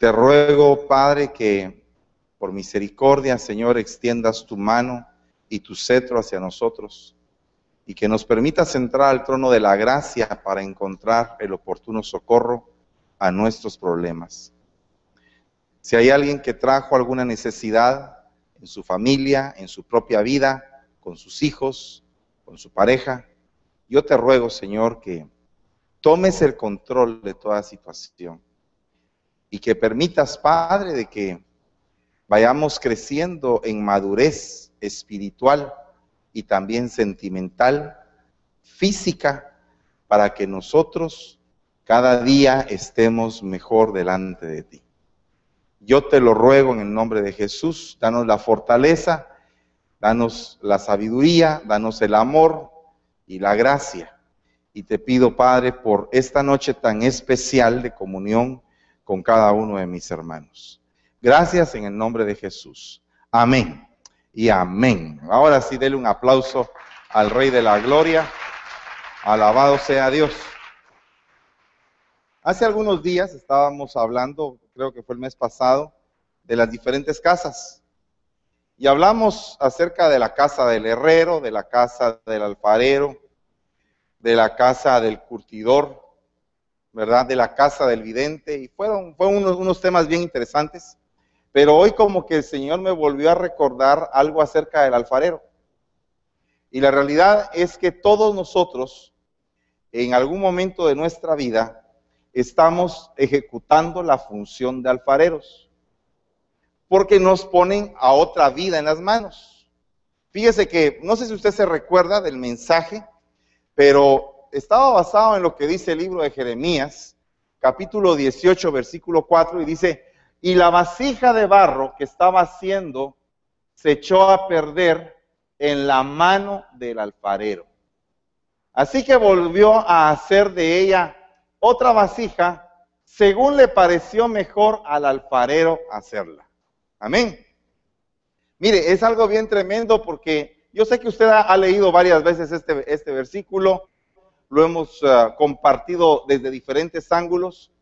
Te ruego, Padre, que por misericordia, Señor, extiendas tu mano y tu cetro hacia nosotros y que nos permitas entrar al trono de la gracia para encontrar el oportuno socorro a nuestros problemas. Si hay alguien que trajo alguna necesidad en su familia, en su propia vida, con sus hijos, con su pareja, yo te ruego, Señor, que tomes el control de toda situación y que permitas, Padre, de que vayamos creciendo en madurez espiritual y también sentimental, física, para que nosotros cada día estemos mejor delante de ti. Yo te lo ruego en el nombre de Jesús, danos la fortaleza, danos la sabiduría, danos el amor y la gracia. Y te pido, Padre, por esta noche tan especial de comunión con cada uno de mis hermanos. Gracias en el nombre de Jesús. Amén y amén. Ahora sí, dele un aplauso al Rey de la Gloria. Alabado sea Dios. Hace algunos días estábamos hablando, creo que fue el mes pasado, de las diferentes casas. Y hablamos acerca de la casa del herrero, de la casa del alfarero, de la casa del curtidor, ¿verdad? De la casa del vidente. Y fueron, fueron unos, unos temas bien interesantes. Pero hoy como que el Señor me volvió a recordar algo acerca del alfarero. Y la realidad es que todos nosotros, en algún momento de nuestra vida, estamos ejecutando la función de alfareros. Porque nos ponen a otra vida en las manos. Fíjese que, no sé si usted se recuerda del mensaje, pero estaba basado en lo que dice el libro de Jeremías, capítulo 18, versículo 4, y dice, y la vasija de barro que estaba haciendo se echó a perder en la mano del alfarero. Así que volvió a hacer de ella otra vasija según le pareció mejor al alfarero hacerla. Amén. Mire, es algo bien tremendo porque yo sé que usted ha, leído varias veces este, este versículo, lo hemos uh, compartido desde diferentes ángulos,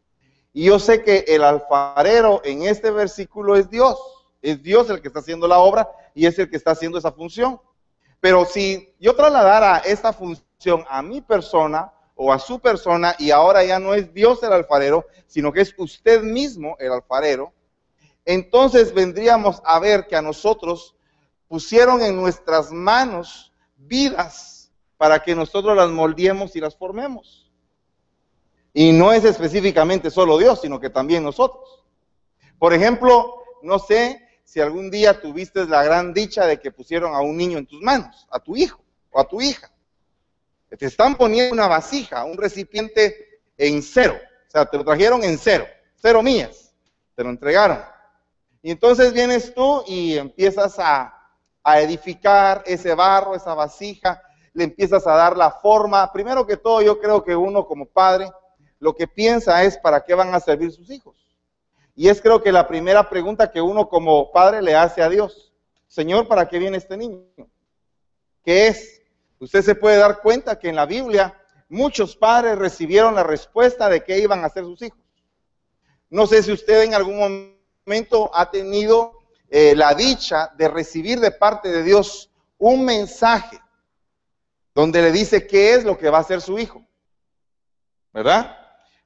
y yo sé que el alfarero en este versículo es Dios. Es Dios el que está haciendo la obra y es el que está haciendo esa función. Pero si yo trasladara esta función a mi persona o a su persona y ahora ya no es Dios el alfarero, sino que es usted mismo el alfarero, entonces vendríamos a ver que a nosotros pusieron en nuestras manos vidas para que nosotros las moldeemos y las formemos. Y no es específicamente solo Dios, sino que también nosotros. Por ejemplo, no sé si algún día tuviste la gran dicha de que pusieron a un niño en tus manos, a tu hijo o a tu hija. Te están poniendo una vasija, un recipiente en cero. O sea, te lo trajeron en cero, cero millas. Te lo entregaron. Y entonces vienes tú y empiezas a, a edificar ese barro, esa vasija, le empiezas a dar la forma. Primero que todo, yo creo que uno como padre lo que piensa es para qué van a servir sus hijos. Y es creo que la primera pregunta que uno como padre le hace a Dios. Señor, ¿para qué viene este niño? ¿Qué es? Usted se puede dar cuenta que en la Biblia muchos padres recibieron la respuesta de qué iban a hacer sus hijos. No sé si usted en algún momento ha tenido eh, la dicha de recibir de parte de Dios un mensaje donde le dice qué es lo que va a hacer su hijo. ¿Verdad?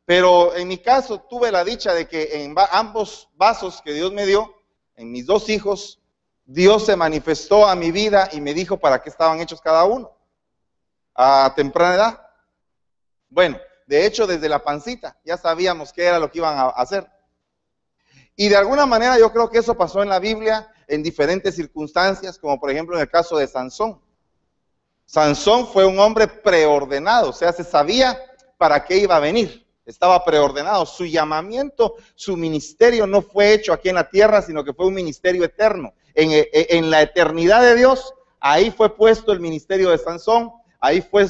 Pero en mi caso tuve la dicha de que en ambos vasos que Dios me dio, en mis dos hijos, Dios se manifestó a mi vida y me dijo para qué estaban hechos cada uno a temprana edad. Bueno, de hecho desde la pancita ya sabíamos qué era lo que iban a hacer. Y de alguna manera yo creo que eso pasó en la Biblia en diferentes circunstancias, como por ejemplo en el caso de Sansón. Sansón fue un hombre preordenado, o sea, se sabía para qué iba a venir estaba preordenado. Su llamamiento, su ministerio no fue hecho aquí en la tierra, sino que fue un ministerio eterno. En, eh, eh, la eternidad de Dios, ahí fue puesto el ministerio de Sansón, ahí fue,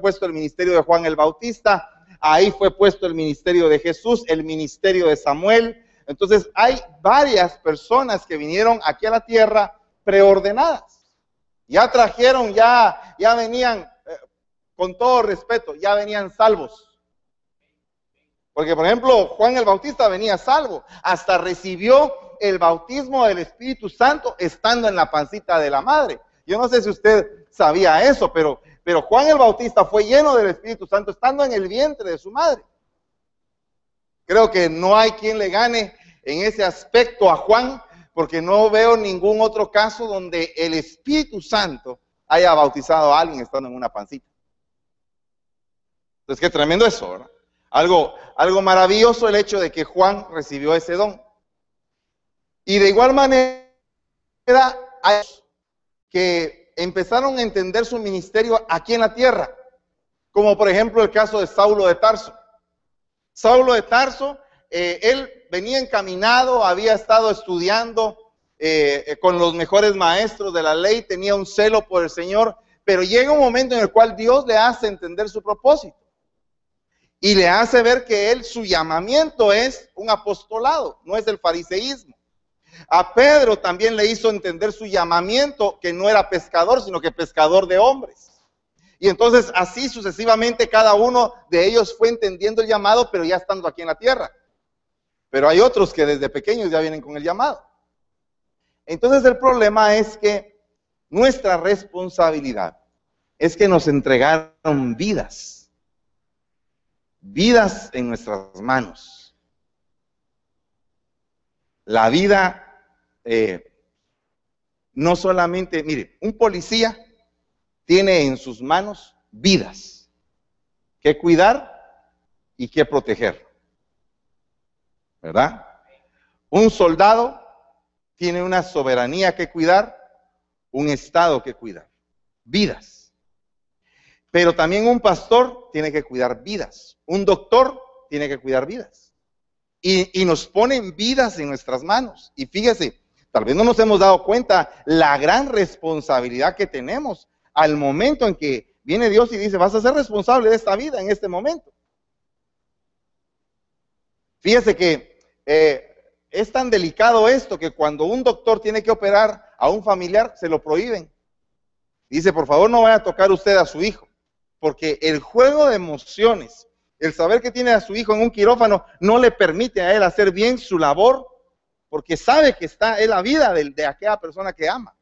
puesto el ministerio de Juan el Bautista, ahí fue puesto el ministerio de Jesús, el ministerio de Samuel. Entonces hay varias personas que vinieron aquí a la tierra preordenadas. Ya trajeron, ya, ya venían, eh, con todo respeto, ya venían salvos Porque, por ejemplo, Juan el Bautista venía salvo, hasta recibió el bautismo del Espíritu Santo estando en la pancita de la madre. Yo no sé si usted sabía eso, pero, pero Juan el Bautista fue lleno del Espíritu Santo estando en el vientre de su madre. Creo que no hay quien le gane en ese aspecto a Juan, porque no veo ningún otro caso donde el Espíritu Santo haya bautizado a alguien estando en una pancita. Entonces, qué tremendo eso, ¿verdad? Algo, algo maravilloso el hecho de que Juan recibió ese don. Y de igual manera, hay que empezaron a entender su ministerio aquí en la tierra, como por ejemplo el caso de Saulo de Tarso. Saulo de Tarso, eh, él venía encaminado, había estado estudiando eh, eh, con los mejores maestros de la ley, tenía un celo por el Señor, pero llega un momento en el cual Dios le hace entender su propósito y le hace ver que él, su llamamiento es un apostolado, no es el fariseísmo. A Pedro también le hizo entender su llamamiento, que no era pescador, sino que pescador de hombres. Y entonces así sucesivamente cada uno de ellos fue entendiendo el llamado, pero ya estando aquí en la tierra. Pero hay otros que desde pequeños ya vienen con el llamado. Entonces el problema es que nuestra responsabilidad es que nos entregaron vidas vidas en nuestras manos. La vida, eh, no solamente, mire, un policía tiene en sus manos vidas que cuidar y que proteger. ¿Verdad? Un soldado tiene una soberanía que cuidar, un estado que cuidar. Vidas. Pero también un pastor tiene que cuidar vidas. Un doctor tiene que cuidar vidas. Y, nos ponen vidas en nuestras manos. Y fíjese, tal vez no nos hemos dado cuenta la gran responsabilidad que tenemos al momento en que viene Dios y dice, vas a ser responsable de esta vida en este momento. Fíjese que eh, es tan delicado esto que cuando un doctor tiene que operar a un familiar, se lo prohíben. Dice, por favor, no vaya a tocar usted a su hijo, porque el juego de emociones el saber que tiene a su hijo en un quirófano no le permite a él hacer bien su labor porque sabe que está en la vida de, de aquella persona que ama.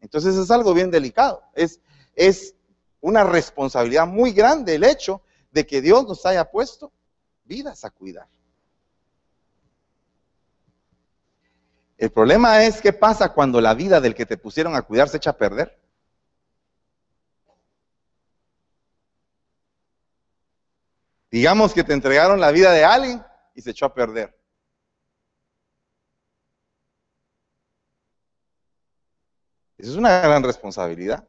Entonces es algo bien delicado. Es, es una responsabilidad muy grande el hecho de que Dios nos haya puesto vidas a cuidar. El problema es qué pasa cuando la vida del que te pusieron a cuidar se echa a perder. Digamos que te entregaron la vida de alguien y se echó a perder. Esa es una gran responsabilidad.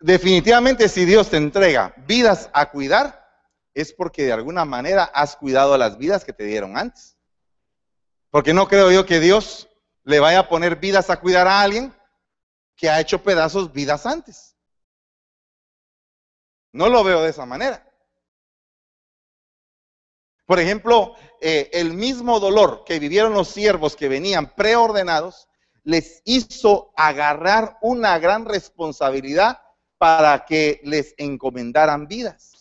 Definitivamente si Dios te entrega vidas a cuidar, es porque de alguna manera has cuidado las vidas que te dieron antes. Porque no creo yo que Dios le vaya a poner vidas a cuidar a alguien que ha hecho pedazos vidas antes. No lo veo de esa manera. Por ejemplo, eh, el mismo dolor que vivieron los siervos que venían preordenados, les hizo agarrar una gran responsabilidad para que les encomendaran vidas.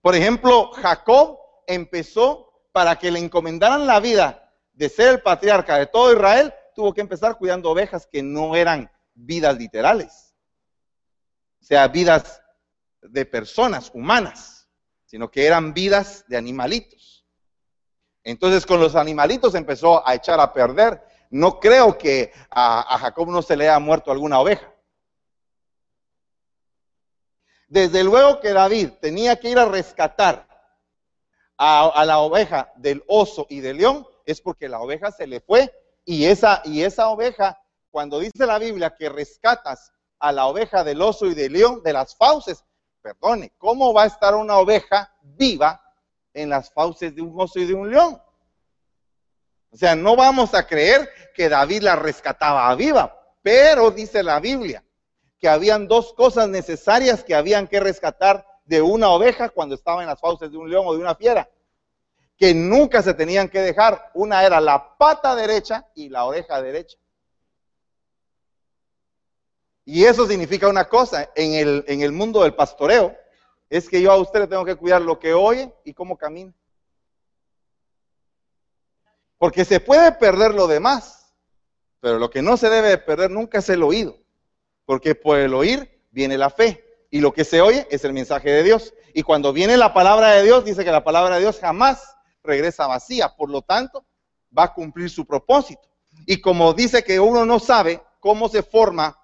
Por ejemplo, Jacob empezó para que le encomendaran la vida de ser el patriarca de todo Israel, tuvo que empezar cuidando ovejas que no eran vidas literales, o sea, vidas de personas humanas, sino que eran vidas de animalitos. Entonces con los animalitos empezó a echar a perder. No creo que a, Jacob no se le haya muerto alguna oveja. Desde luego que David tenía que ir a rescatar a, la oveja del oso y del león, es porque la oveja se le fue y esa, y esa oveja, cuando dice la Biblia que rescatas a la oveja del oso y del león, de las fauces, perdone, ¿cómo va a estar una oveja viva en las fauces de un oso y de un león? O sea, no vamos a creer que David la rescataba viva, pero dice la Biblia que habían dos cosas necesarias que habían que rescatar de una oveja cuando estaba en las fauces de un león o de una fiera, que nunca se tenían que dejar. Una era la pata derecha y la oreja derecha. Y eso significa una cosa, en el, en el mundo del pastoreo, es que yo a usted le tengo que cuidar lo que oye y cómo camina. Porque se puede perder lo demás, pero lo que no se debe perder nunca es el oído. Porque por el oír viene la fe. Y lo que se oye es el mensaje de Dios. Y cuando viene la palabra de Dios, dice que la palabra de Dios jamás regresa vacía. Por lo tanto, va a cumplir su propósito. Y como dice que uno no sabe cómo se forma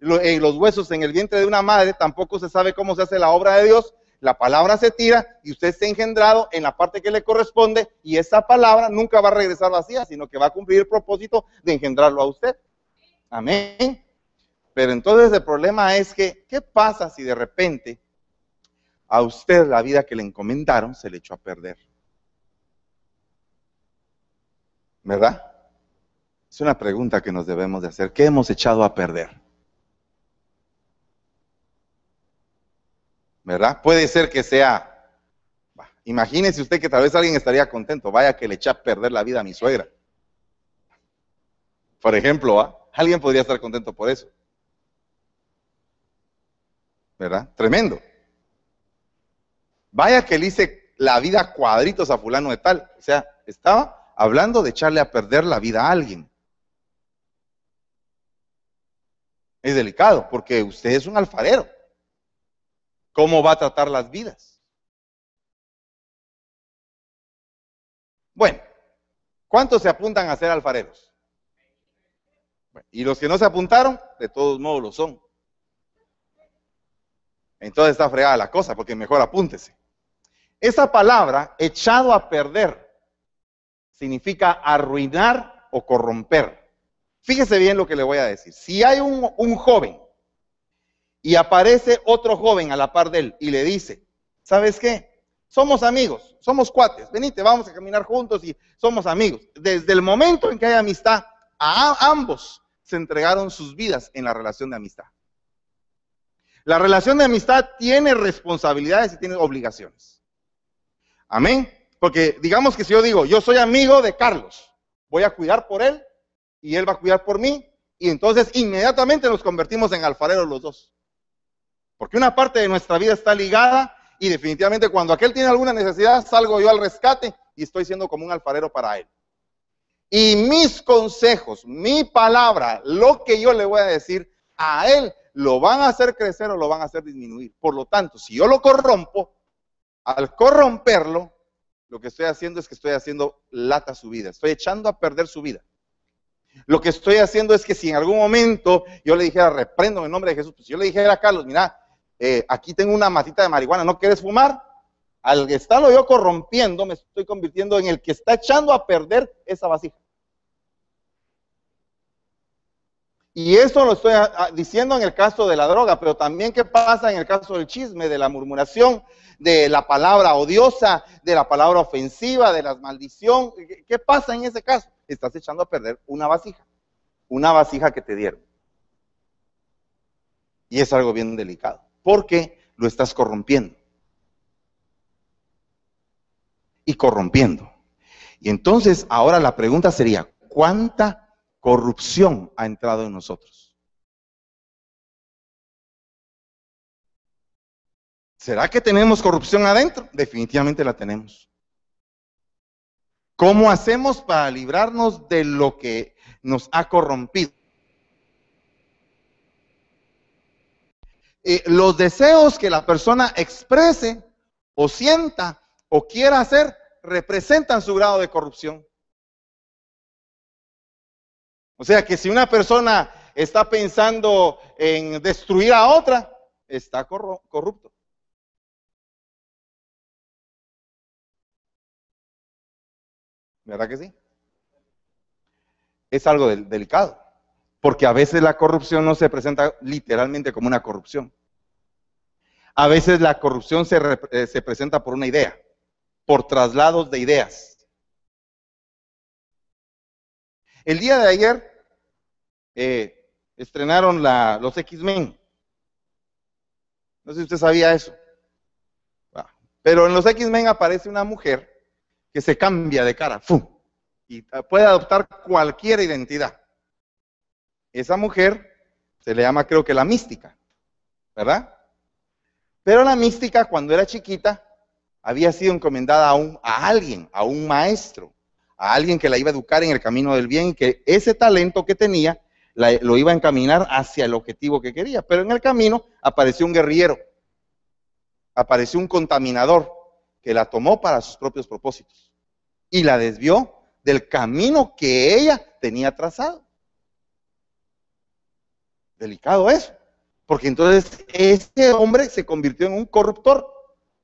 en los huesos en el vientre de una madre, tampoco se sabe cómo se hace la obra de Dios. La palabra se tira y usted está engendrado en la parte que le corresponde y esa palabra nunca va a regresar vacía, sino que va a cumplir el propósito de engendrarlo a usted. Amén. Pero entonces el problema es que, ¿qué pasa si de repente a usted la vida que le encomendaron se le echó a perder? ¿Verdad? Es una pregunta que nos debemos de hacer. ¿Qué hemos echado a perder? ¿verdad? Puede ser que sea, imagínese usted que tal vez alguien estaría contento, vaya que le echa a perder la vida a mi suegra. Por ejemplo, alguien podría estar contento por eso. ¿Verdad? Tremendo. Vaya que le hice la vida cuadritos a fulano de tal. O sea, estaba hablando de echarle a perder la vida a alguien. Es delicado porque usted es un alfarero cómo va a tratar las vidas. Bueno, ¿cuántos se apuntan a ser alfareros? y los que no se apuntaron, de todos modos lo son. Entonces está fregada la cosa, porque mejor apúntese. Esa palabra, echado a perder, significa arruinar o corromper. Fíjese bien lo que le voy a decir. Si hay un, un joven y aparece otro joven a la par de él y le dice, ¿sabes qué? Somos amigos, somos cuates, venite, vamos a caminar juntos y somos amigos. Desde el momento en que hay amistad, a ambos se entregaron sus vidas en la relación de amistad. La relación de amistad tiene responsabilidades y tiene obligaciones. Amén. Porque digamos que si yo digo, yo soy amigo de Carlos, voy a cuidar por él y él va a cuidar por mí, y entonces inmediatamente nos convertimos en alfareros los dos. Porque una parte de nuestra vida está ligada y definitivamente cuando aquel tiene alguna necesidad, salgo yo al rescate y estoy siendo como un alfarero para él. Y mis consejos, mi palabra, lo que yo le voy a decir a él, lo van a hacer crecer o lo van a hacer disminuir. Por lo tanto, si yo lo corrompo, al corromperlo, lo que estoy haciendo es que estoy haciendo lata su vida, estoy echando a perder su vida. Lo que estoy haciendo es que si en algún momento yo le dijera, reprendo en el nombre de Jesús, pues yo le dijera a Carlos, mira, eh, aquí tengo una matita de marihuana, ¿no quieres fumar? Al estarlo yo corrompiendo, me estoy convirtiendo en el que está echando a perder esa vasija. Y eso lo estoy ah, ah, diciendo en el caso de la droga, pero también qué pasa en el caso del chisme, de la murmuración, de la palabra odiosa, de la palabra ofensiva, de la maldición. ¿Qué pasa en ese caso? Estás echando a perder una vasija, una vasija que te dieron. Y es algo bien delicado porque lo estás corrompiendo. Y corrompiendo. Y entonces ahora la pregunta sería, ¿cuánta corrupción ha entrado en nosotros? ¿Será que tenemos corrupción adentro? Definitivamente la tenemos. ¿Cómo hacemos para librarnos de lo que nos ha corrompido? Eh, los deseos que la persona exprese o sienta o quiera hacer representan su grado de corrupción. O sea que si una persona está pensando en destruir a otra, está corrupto. ¿Verdad que sí? Es algo delicado. Porque a veces la corrupción no se presenta literalmente como una corrupción. A veces la corrupción se, eh, presenta por una idea, por traslados de ideas. El día de ayer eh, estrenaron los X-Men. No sé si usted sabía eso. Ah, pero en los X-Men aparece una mujer que se cambia de cara, y puede adoptar cualquier identidad. Esa mujer se le llama creo que la mística, ¿verdad? Pero la mística, cuando era chiquita, había sido encomendada a, un, a alguien, a un maestro, a alguien que la iba a educar en el camino del bien y que ese talento que tenía lo iba a encaminar hacia el objetivo que quería. Pero en el camino apareció un guerrillero, apareció un contaminador que la tomó para sus propios propósitos y la desvió del camino que ella tenía trazado. Delicado eso, porque entonces ese hombre se convirtió en un corruptor,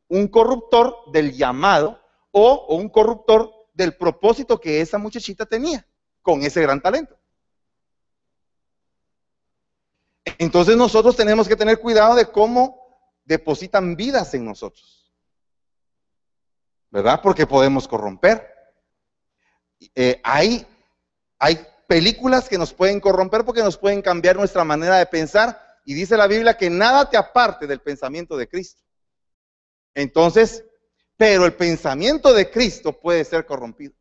un corruptor del llamado o, o un corruptor del propósito que esa muchachita tenía con ese gran talento. Entonces nosotros tenemos que tener cuidado de cómo depositan vidas en nosotros. ¿Verdad? Porque podemos corromper. Eh, hay, películas que nos pueden corromper porque nos pueden cambiar nuestra manera de pensar. Y dice la Biblia que nada te aparte del pensamiento de Cristo. Entonces, pero el pensamiento de Cristo puede ser corrompido.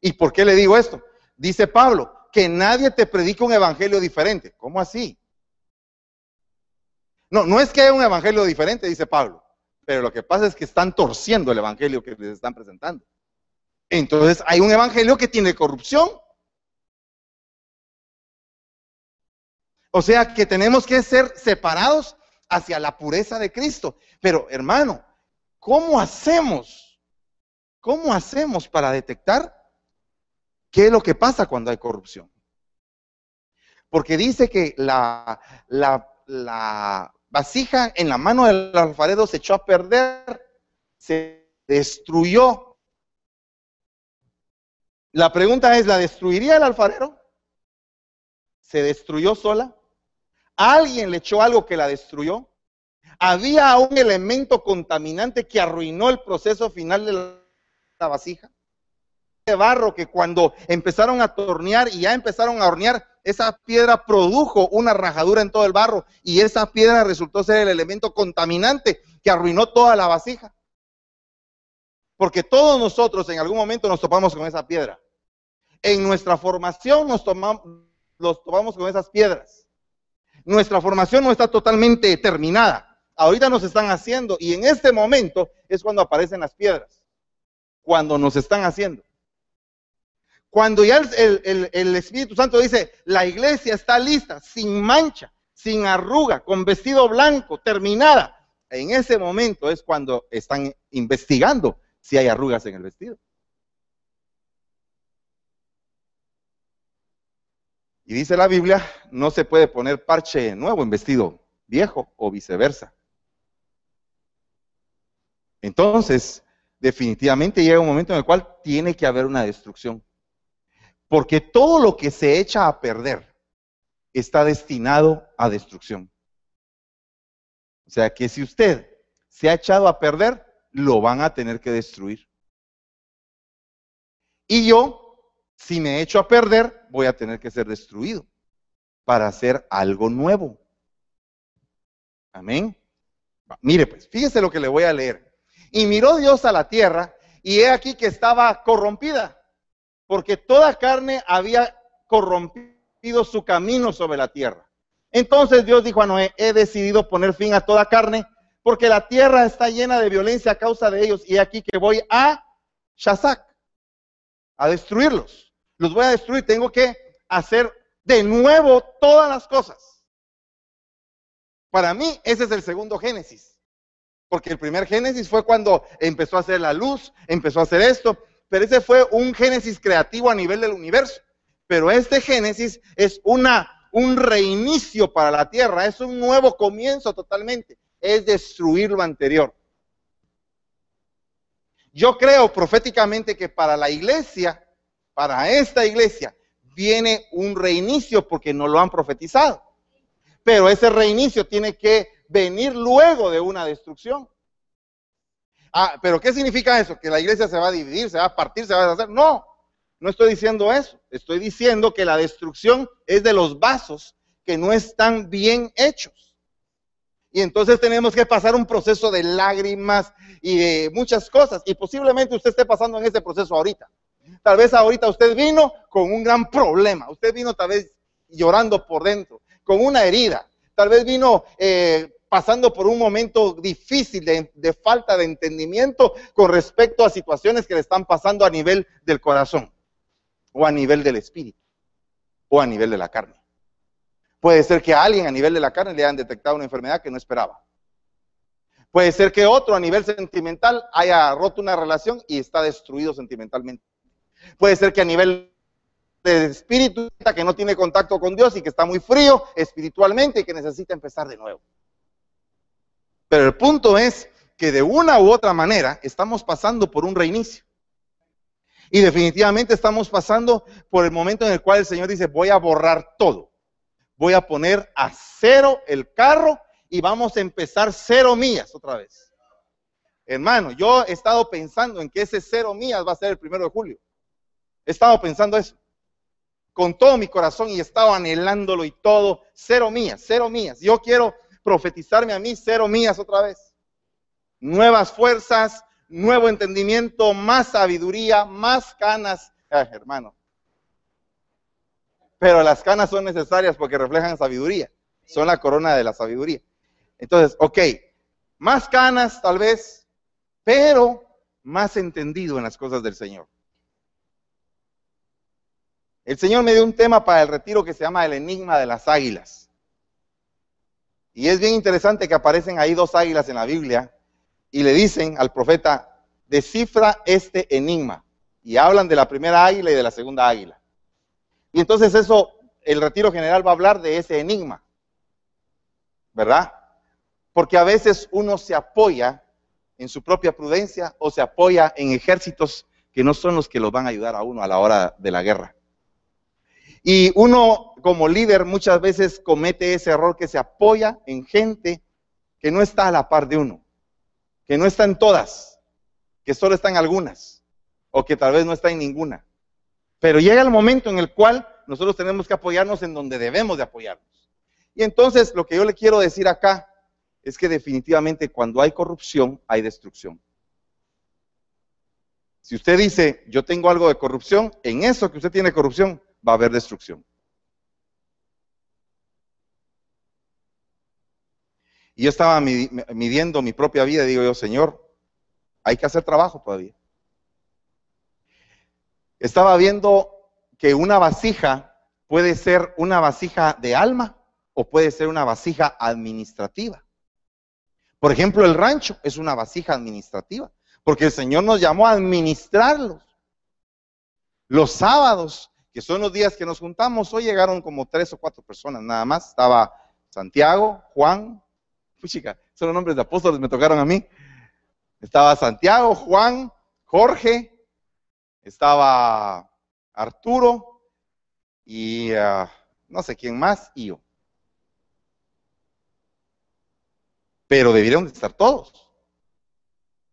¿Y por qué le digo esto? Dice Pablo, que nadie te predique un evangelio diferente. ¿Cómo así? No, no es que haya un evangelio diferente, dice Pablo, pero lo que pasa es que están torciendo el evangelio que les están presentando. Entonces hay un evangelio que tiene corrupción. O sea que tenemos que ser separados hacia la pureza de Cristo. Pero hermano, ¿cómo hacemos? ¿Cómo hacemos para detectar qué es lo que pasa cuando hay corrupción? Porque dice que la, la, la vasija en la mano del alfarero se echó a perder, se destruyó. La pregunta es, ¿la destruiría el alfarero? ¿Se destruyó sola? ¿Alguien le echó algo que la destruyó? ¿Había un elemento contaminante que arruinó el proceso final de la vasija? De barro que cuando empezaron a tornear y ya empezaron a hornear, esa piedra produjo una rajadura en todo el barro y esa piedra resultó ser el elemento contaminante que arruinó toda la vasija. Porque todos nosotros en algún momento nos topamos con esa piedra. En nuestra formación nos tomamos, los topamos con esas piedras. Nuestra formación no está totalmente terminada. Ahorita nos están haciendo y en este momento es cuando aparecen las piedras. Cuando nos están haciendo. Cuando ya el, Espíritu Santo dice, la iglesia está lista, sin mancha, sin arruga, con vestido blanco, terminada, en ese momento es cuando están investigando si hay arrugas en el vestido. Y dice la Biblia, no se puede poner parche nuevo en vestido viejo o viceversa. Entonces, definitivamente llega un momento en el cual tiene que haber una destrucción. Porque todo lo que se echa a perder está destinado a destrucción. O sea que si usted se ha echado a perder, lo van a tener que destruir. Y yo, si me echo a perder, voy a tener que ser destruido para hacer algo nuevo. Amén. Mire pues, fíjese lo que le voy a leer. Y miró Dios a la tierra y he aquí que estaba corrompida porque toda carne había corrompido su camino sobre la tierra. Entonces Dios dijo a Noé, he decidido poner fin a toda carne, porque la tierra está llena de violencia a causa de ellos, y aquí que voy a Shazak, a destruirlos. Los voy a destruir, tengo que hacer de nuevo todas las cosas. Para mí, ese es el segundo Génesis. Porque el primer Génesis fue cuando empezó a hacer la luz, empezó a hacer esto, pero ese fue un génesis creativo a nivel del universo. Pero este génesis es una, un reinicio para la tierra, es un nuevo comienzo totalmente, es destruir lo anterior. Yo creo proféticamente que para la iglesia, para esta iglesia, viene un reinicio porque no lo han profetizado. Pero ese reinicio tiene que venir luego de una destrucción. Ah, pero ¿qué significa eso? Que la iglesia se va a dividir, se va a partir, se va a deshacer. No, no estoy diciendo eso. Estoy diciendo que la destrucción es de los vasos que no están bien hechos. Y entonces tenemos que pasar un proceso de lágrimas y de muchas cosas. Y posiblemente usted esté pasando en ese proceso ahorita. Tal vez ahorita usted vino con un gran problema. Usted vino tal vez llorando por dentro, con una herida. Tal vez vino eh, pasando por un momento difícil de, falta de entendimiento con respecto a situaciones que le están pasando a nivel del corazón o a nivel del espíritu o a nivel de la carne. Puede ser que a alguien a nivel de la carne le hayan detectado una enfermedad que no esperaba. Puede ser que otro a nivel sentimental haya roto una relación y está destruido sentimentalmente. Puede ser que a nivel de espíritu que no tiene contacto con Dios y que está muy frío espiritualmente y que necesita empezar de nuevo. Pero el punto es que de una u otra manera estamos pasando por un reinicio. Y definitivamente estamos pasando por el momento en el cual el Señor dice, voy a borrar todo. Voy a poner a cero el carro y vamos a empezar cero millas otra vez. Hermano, yo he estado pensando en que ese cero millas va a ser el primero de julio. He estado pensando eso. Con todo mi corazón y he estado anhelándolo y todo. Cero millas, cero millas. Yo quiero profetizarme a mí cero millas otra vez. Nuevas fuerzas, nuevo entendimiento, más sabiduría, más canas. hermano. Pero las canas son necesarias porque reflejan sabiduría. Son la corona de la sabiduría. Entonces, ok, más canas tal vez, pero más entendido en las cosas del Señor. El Señor me dio un tema para el retiro que se llama el enigma de las águilas. Y es bien interesante que aparecen ahí dos águilas en la Biblia y le dicen al profeta, descifra este enigma. Y hablan de la primera águila y de la segunda águila. Y entonces eso, el retiro general va a hablar de ese enigma. ¿Verdad? porque a veces uno se apoya en su propia prudencia o se apoya en ejércitos que no son los que lo van a ayudar a uno a la hora de la guerra. Y uno como líder muchas veces comete ese error que se apoya en gente que no está a la par de uno, que no está en todas, que solo está en algunas, o que tal vez no está en ninguna. Pero llega el momento en el cual nosotros tenemos que apoyarnos en donde debemos de apoyarnos. Y entonces lo que yo le quiero decir acá es que definitivamente cuando hay corrupción hay destrucción. Si usted dice, yo tengo algo de corrupción, en eso que usted tiene corrupción va a haber destrucción. Y yo estaba midiendo mi propia vida y digo yo, Señor, hay que hacer trabajo todavía. Estaba viendo que una vasija puede ser una vasija de alma o puede ser una vasija administrativa. Por ejemplo, el rancho es una vasija administrativa, porque el Señor nos llamó a administrarlos. Los sábados, que son los días que nos juntamos, hoy llegaron como tres o cuatro personas nada más. Estaba Santiago, Juan, chica, son los nombres de apóstoles, me tocaron a mí. Estaba Santiago, Juan, Jorge, estaba Arturo y ah, no sé quién más, y yo. Pero debieron de estar todos.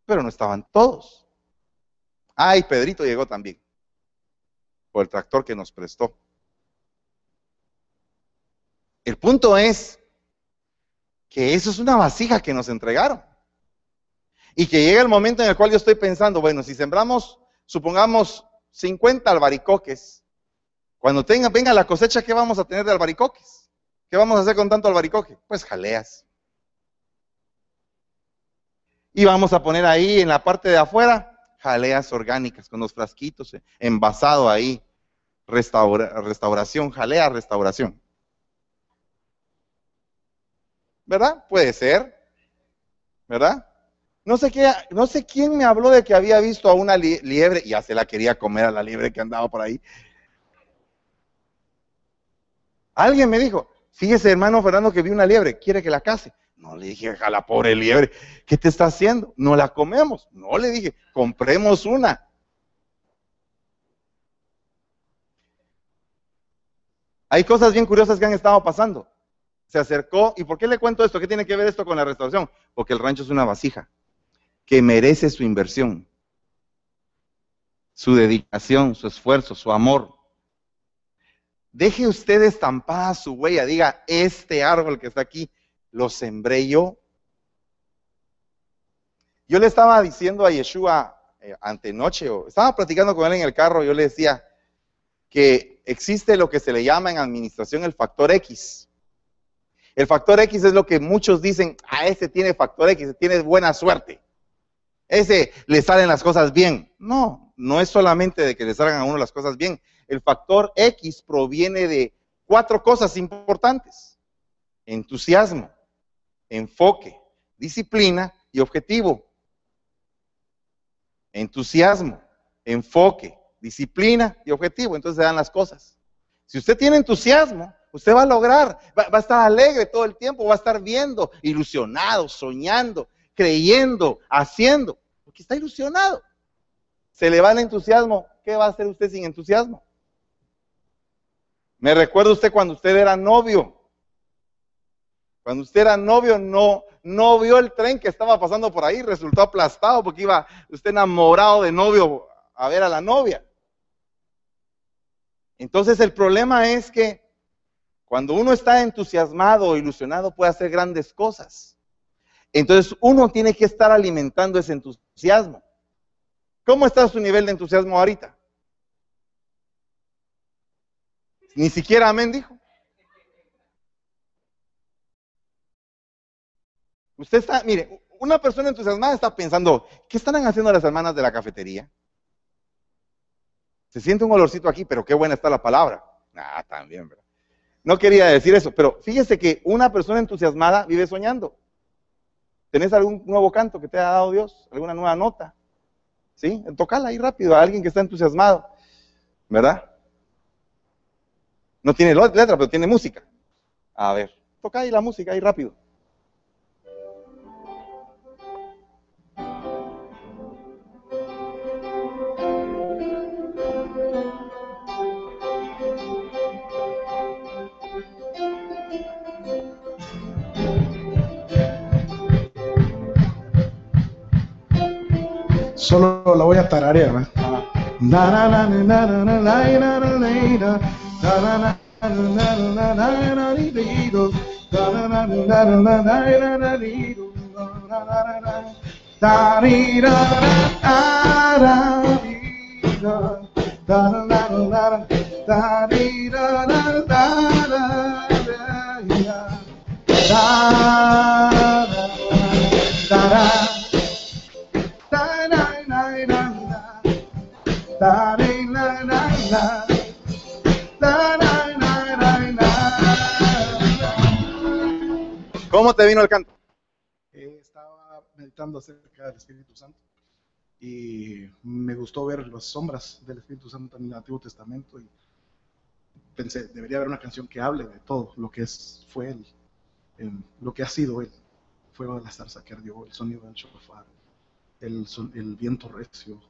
Pero no estaban todos. Ay, Pedrito llegó también. Por el tractor que nos prestó. El punto es que eso es una vasija que nos entregaron. Y que llega el momento en el cual yo estoy pensando, bueno, si sembramos, supongamos, 50 albaricoques, cuando tenga, venga la cosecha, ¿qué vamos a tener de albaricoques? ¿Qué vamos a hacer con tanto albaricoque? Pues jaleas. Y vamos a poner ahí en la parte de afuera jaleas orgánicas con los frasquitos eh, envasado ahí. restauración, jalea, restauración. ¿Verdad? Puede ser. ¿Verdad? No sé, qué, no sé quién me habló de que había visto a una liebre, ya se la quería comer a la liebre que andaba por ahí. Alguien me dijo, fíjese hermano Fernando que vi una liebre, quiere que la case. No le dije a pobre liebre, ¿qué te está haciendo? No la comemos. No le dije, compremos una. Hay cosas bien curiosas que han estado pasando. Se acercó, ¿y por qué le cuento esto? ¿Qué tiene que ver esto con la restauración? Porque el rancho es una vasija que merece su inversión, su dedicación, su esfuerzo, su amor. Deje usted estampada su huella, diga, este árbol que está aquí lo sembré yo. Yo le estaba diciendo a Yeshua eh, antenoche, o estaba platicando con él en el carro, yo le decía que existe lo que se le llama en administración el factor X. El factor X es lo que muchos dicen, a ah, ese tiene factor X, tiene buena suerte. Ese le salen las cosas bien. No, no es solamente de que le salgan a uno las cosas bien. El factor X proviene de cuatro cosas importantes. Entusiasmo, enfoque, disciplina y objetivo. Entusiasmo, enfoque, disciplina y objetivo. Entonces se dan las cosas. Si usted tiene entusiasmo, usted va a lograr, va, a estar alegre todo el tiempo, va a estar viendo, ilusionado, soñando, creyendo, haciendo, porque está ilusionado. Se le va el entusiasmo, ¿qué va a hacer usted sin entusiasmo? Me recuerda usted cuando usted era novio. Cuando usted era novio, no, vio el tren que estaba pasando por ahí, resultó aplastado porque iba usted enamorado de novio a ver a la novia. Entonces el problema es que cuando uno está entusiasmado o ilusionado puede hacer grandes cosas. Entonces uno tiene que estar alimentando ese entusiasmo. ¿Cómo está su nivel de entusiasmo ahorita? Ni siquiera amén dijo. Usted está, mire, una persona entusiasmada está pensando, ¿qué están haciendo las hermanas de la cafetería? Se siente un olorcito aquí, pero qué buena está la palabra. Ah, también, ¿verdad? No quería decir eso, pero fíjese que una persona entusiasmada vive soñando. ¿Tenés algún nuevo canto que te ha dado Dios? ¿Alguna nueva nota? ¿Sí? Tocala ahí rápido a alguien que está entusiasmado. ¿Verdad? No tiene letra, pero tiene música. A ver, toca ahí la música ahí rápido. Solo la voy a tararear, ¿Cómo te vino el canto? Eh, estaba meditando acerca del Espíritu Santo y me gustó ver las sombras del Espíritu Santo en el Antiguo Testamento y pensé, debería haber una canción que hable de todo lo que es, fue él, lo que ha sido él. Fuego de la zarza que ardió, el sonido del shofar, el, el viento recio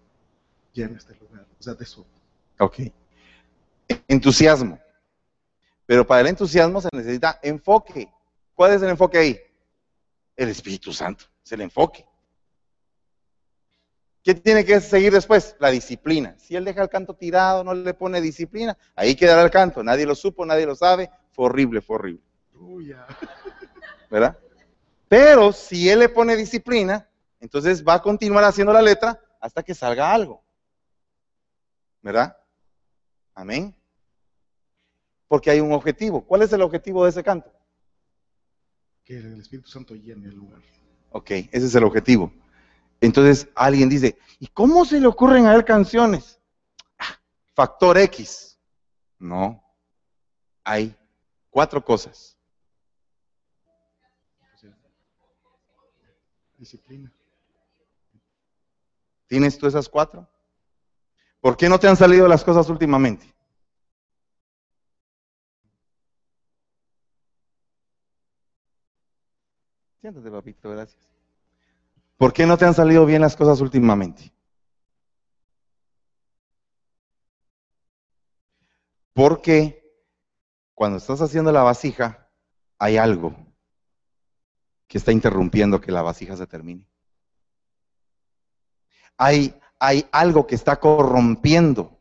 llena este lugar. O sea, de eso. Ok. Entusiasmo. Pero para el entusiasmo se necesita enfoque. ¿Cuál es el enfoque ahí? El Espíritu Santo, es el enfoque. ¿Qué tiene que seguir después? La disciplina. Si él deja el canto tirado, no le pone disciplina, ahí quedará el canto. Nadie lo supo, nadie lo sabe. Fue horrible, fue horrible. ¿Verdad? Pero si él le pone disciplina, entonces va a continuar haciendo la letra hasta que salga algo. ¿Verdad? Amén. Porque hay un objetivo. ¿Cuál es el objetivo de ese canto? que el Espíritu Santo llene el lugar. Ok, ese es el objetivo. Entonces alguien dice, ¿y cómo se le ocurren a él canciones? Ah, factor X. No, hay cuatro cosas. Disciplina. ¿Tienes tú esas cuatro? ¿Por qué no te han salido las cosas últimamente? Siéntate, papito, gracias. ¿Por qué no te han salido bien las cosas últimamente? Porque cuando estás haciendo la vasija, hay algo que está interrumpiendo que la vasija se termine. Hay, hay algo que está corrompiendo.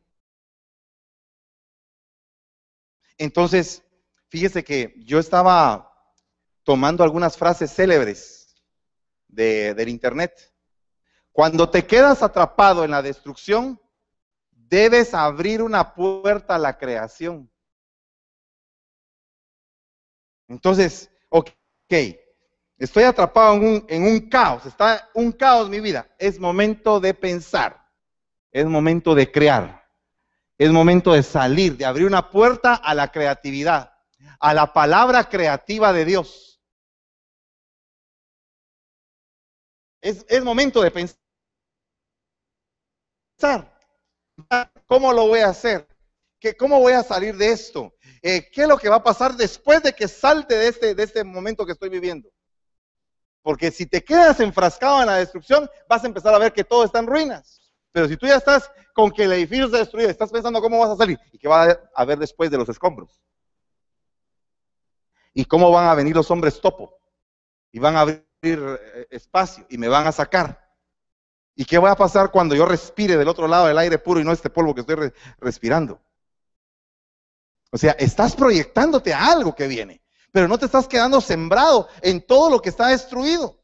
Entonces, fíjese que yo estaba tomando algunas frases célebres del Internet. Cuando te quedas atrapado en la destrucción, debes abrir una puerta a la creación. Entonces, ok, estoy atrapado en un, en un caos, está un caos mi vida. Es momento de pensar, es momento de crear, es momento de salir, de abrir una puerta a la creatividad, a la palabra creativa de Dios. Es, momento de pensar. ¿Cómo lo voy a hacer? ¿Qué, ¿Cómo voy a salir de esto? Eh, ¿Qué es lo que va a pasar después de que salte de este, de este momento que estoy viviendo? Porque si te quedas enfrascado en la destrucción, vas a empezar a ver que todo está en ruinas. Pero si tú ya estás con que el edificio se destruido, estás pensando cómo vas a salir y qué va a haber después de los escombros. Y cómo van a venir los hombres topo. Y van a abrir eh, espacio y me van a sacar. ¿Y qué va a pasar cuando yo respire del otro lado del aire puro y no este polvo que estoy respirando? O sea, estás proyectándote a algo que viene, pero no te estás quedando sembrado en todo lo que está destruido.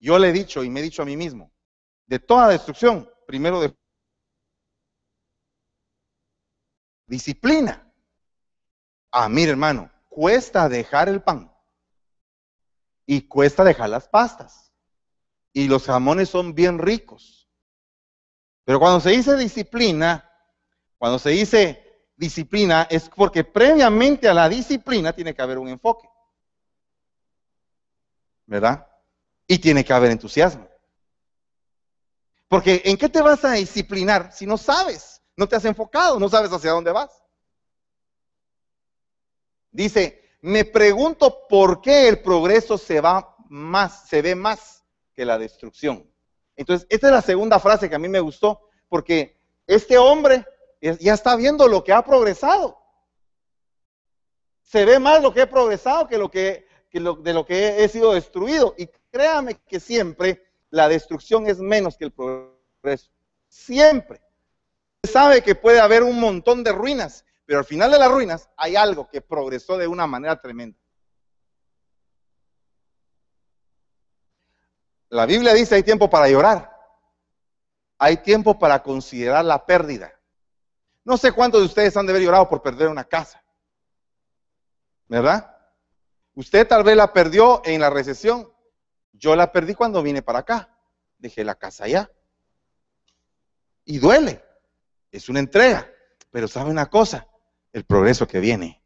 Yo le he dicho y me he dicho a mí mismo, de toda destrucción, primero de disciplina. Ah, mire hermano, cuesta dejar el pan y cuesta dejar las pastas. Y los jamones son bien ricos. Pero cuando se dice disciplina, cuando se dice disciplina es porque previamente a la disciplina tiene que haber un enfoque. ¿Verdad? Y tiene que haber entusiasmo. Porque ¿en qué te vas a disciplinar si no sabes? No te has enfocado, no sabes hacia dónde vas. Dice, me pregunto por qué el progreso se va más, se ve más que la destrucción. Entonces, esta es la segunda frase que a mí me gustó, porque este hombre ya está viendo lo que ha progresado. Se ve más lo que he progresado que, lo que, de lo que he sido destruido. Y créame que siempre la destrucción es menos que el progreso. Siempre. Se sabe que puede haber un montón de ruinas, pero al final de las ruinas hay algo que progresó de una manera tremenda. La Biblia dice hay tiempo para llorar. Hay tiempo para considerar la pérdida. No sé cuántos de ustedes han de haber llorado por perder una casa. ¿Verdad? Usted tal vez la perdió en la recesión. Yo la perdí cuando vine para acá. Dejé la casa allá. Y duele. Es una entrega. Pero sabe una cosa, el progreso que viene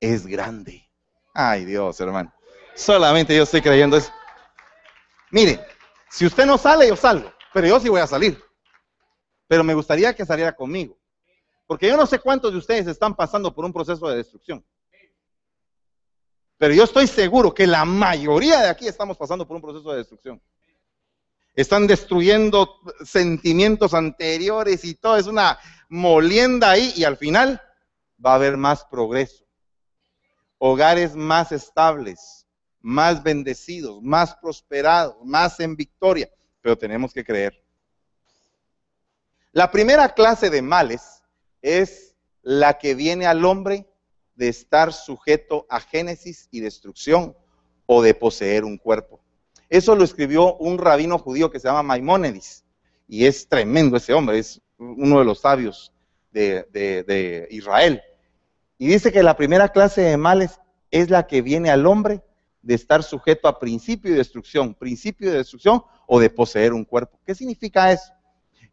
es grande. Ay Dios, hermano. Solamente yo estoy creyendo eso. Mire, si usted no sale, yo salgo, pero yo sí voy a salir. Pero me gustaría que saliera conmigo. Porque yo no sé cuántos de ustedes están pasando por un proceso de destrucción. Pero yo estoy seguro que la mayoría de aquí estamos pasando por un proceso de destrucción. Están destruyendo sentimientos anteriores y todo es una molienda ahí y al final va a haber más progreso. Hogares más estables, más bendecidos, más prosperados, más en victoria. Pero tenemos que creer. La primera clase de males es la que viene al hombre de estar sujeto a génesis y destrucción o de poseer un cuerpo. Eso lo escribió un rabino judío que se llama Maimónides. Y es tremendo ese hombre, es uno de los sabios de, Israel. Y dice que la primera clase de males es la que viene al hombre de estar sujeto a principio de destrucción, principio de destrucción o de poseer un cuerpo. ¿Qué significa eso?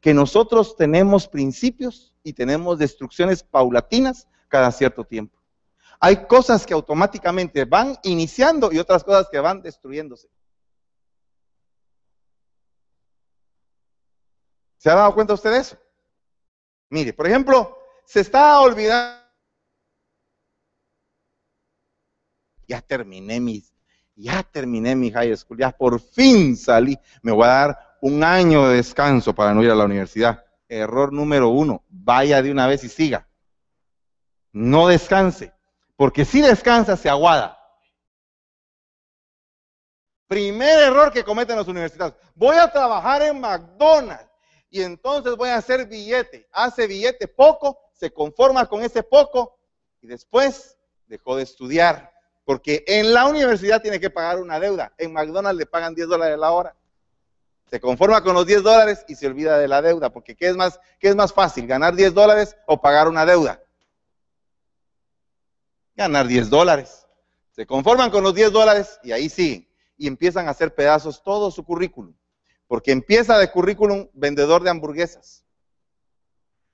Que nosotros tenemos principios y tenemos destrucciones paulatinas cada cierto tiempo. Hay cosas que automáticamente van iniciando y otras cosas que van destruyéndose. ¿Se ha dado cuenta usted de eso? Mire, por ejemplo, se está olvidando. Ya terminé mis, ya terminé mi high school, ya por fin salí. Me voy a dar un año de descanso para no ir a la universidad. Error número uno, vaya de una vez y siga. No descanse, porque si descansa se aguada. Primer error que cometen los universitarios. Voy a trabajar en McDonald's y entonces voy a hacer billete. Hace billete poco, se conforma con ese poco y después dejó de estudiar. Porque en la universidad tiene que pagar una deuda. En McDonald's le pagan 10 dólares la hora. Se conforma con los 10 dólares y se olvida de la deuda. Porque ¿qué es más, qué es más fácil? ¿Ganar 10 dólares o pagar una deuda? ganar 10 dólares. Se conforman con los 10 dólares y ahí sí, y empiezan a hacer pedazos todo su currículum. Porque empieza de currículum vendedor de hamburguesas.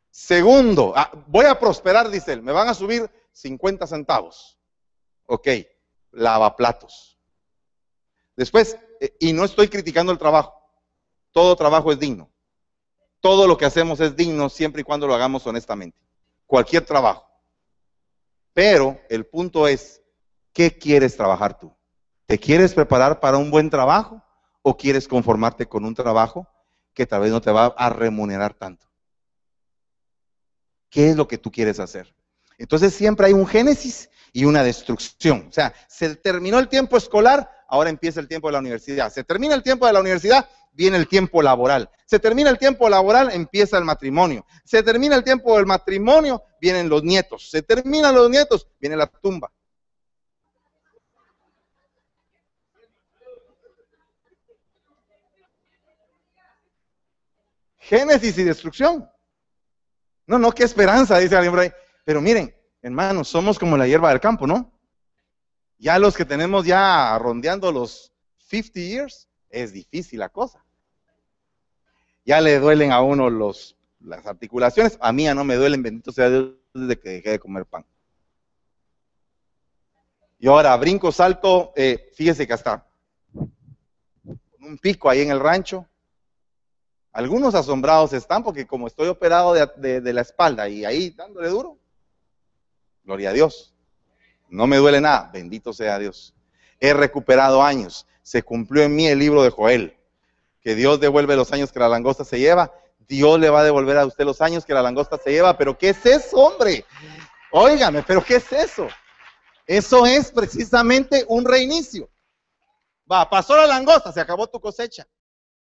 Segundo, ah, voy a prosperar, dice él, me van a subir 50 centavos. Ok, lavaplatos. Después, eh, y no estoy criticando el trabajo, todo trabajo es digno. Todo lo que hacemos es digno siempre y cuando lo hagamos honestamente. Cualquier trabajo. Pero el punto es, ¿qué quieres trabajar tú? ¿Te quieres preparar para un buen trabajo o quieres conformarte con un trabajo que tal vez no te va a remunerar tanto? ¿Qué es lo que tú quieres hacer? Entonces siempre hay un génesis y una destrucción. O sea, se terminó el tiempo escolar, ahora empieza el tiempo de la universidad. Se termina el tiempo de la universidad, viene el tiempo laboral. Se termina el tiempo laboral, empieza el matrimonio. Se termina el tiempo del matrimonio, vienen los nietos. Se terminan los nietos, viene la tumba. Génesis y destrucción. No, no, qué esperanza, dice alguien por ahí. Pero miren, hermanos, somos como la hierba del campo, ¿no? Ya los que tenemos ya rondeando los 50 years, es difícil la cosa. Ya le duelen a uno los, las articulaciones, a mí ya no me duelen, bendito sea Dios, desde que dejé de comer pan. Y ahora brinco, salto, eh, fíjese que hasta con un pico ahí en el rancho. Algunos asombrados están porque como estoy operado de, de la espalda y ahí dándole duro, gloria a Dios. No me duele nada, bendito sea Dios. He recuperado años. Se cumplió en mí el libro de Joel, que Dios devuelve los años que la langosta se lleva. Dios le va a devolver a usted los años que la langosta se lleva. Pero ¿qué es eso, hombre? Óigame, pero ¿qué es eso? Eso es precisamente un reinicio. Va, pasó la langosta, se acabó tu cosecha.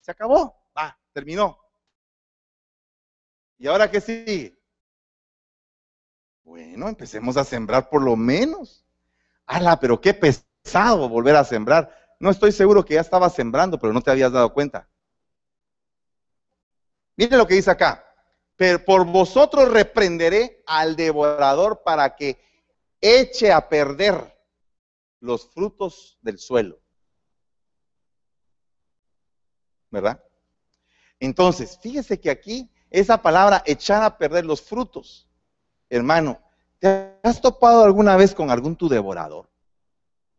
Se acabó, va, terminó. ¿Y ahora qué sigue? Bueno, empecemos a sembrar por lo menos. ¡Hala, pero qué pesado volver a sembrar! No estoy seguro que ya estaba sembrando, pero no te habías dado cuenta. Mire lo que dice acá. Pero por vosotros reprenderé al devorador para que eche a perder los frutos del suelo. ¿Verdad? Entonces, fíjese que aquí esa palabra echar a perder los frutos hermano, ¿te has topado alguna vez con algún tu devorador?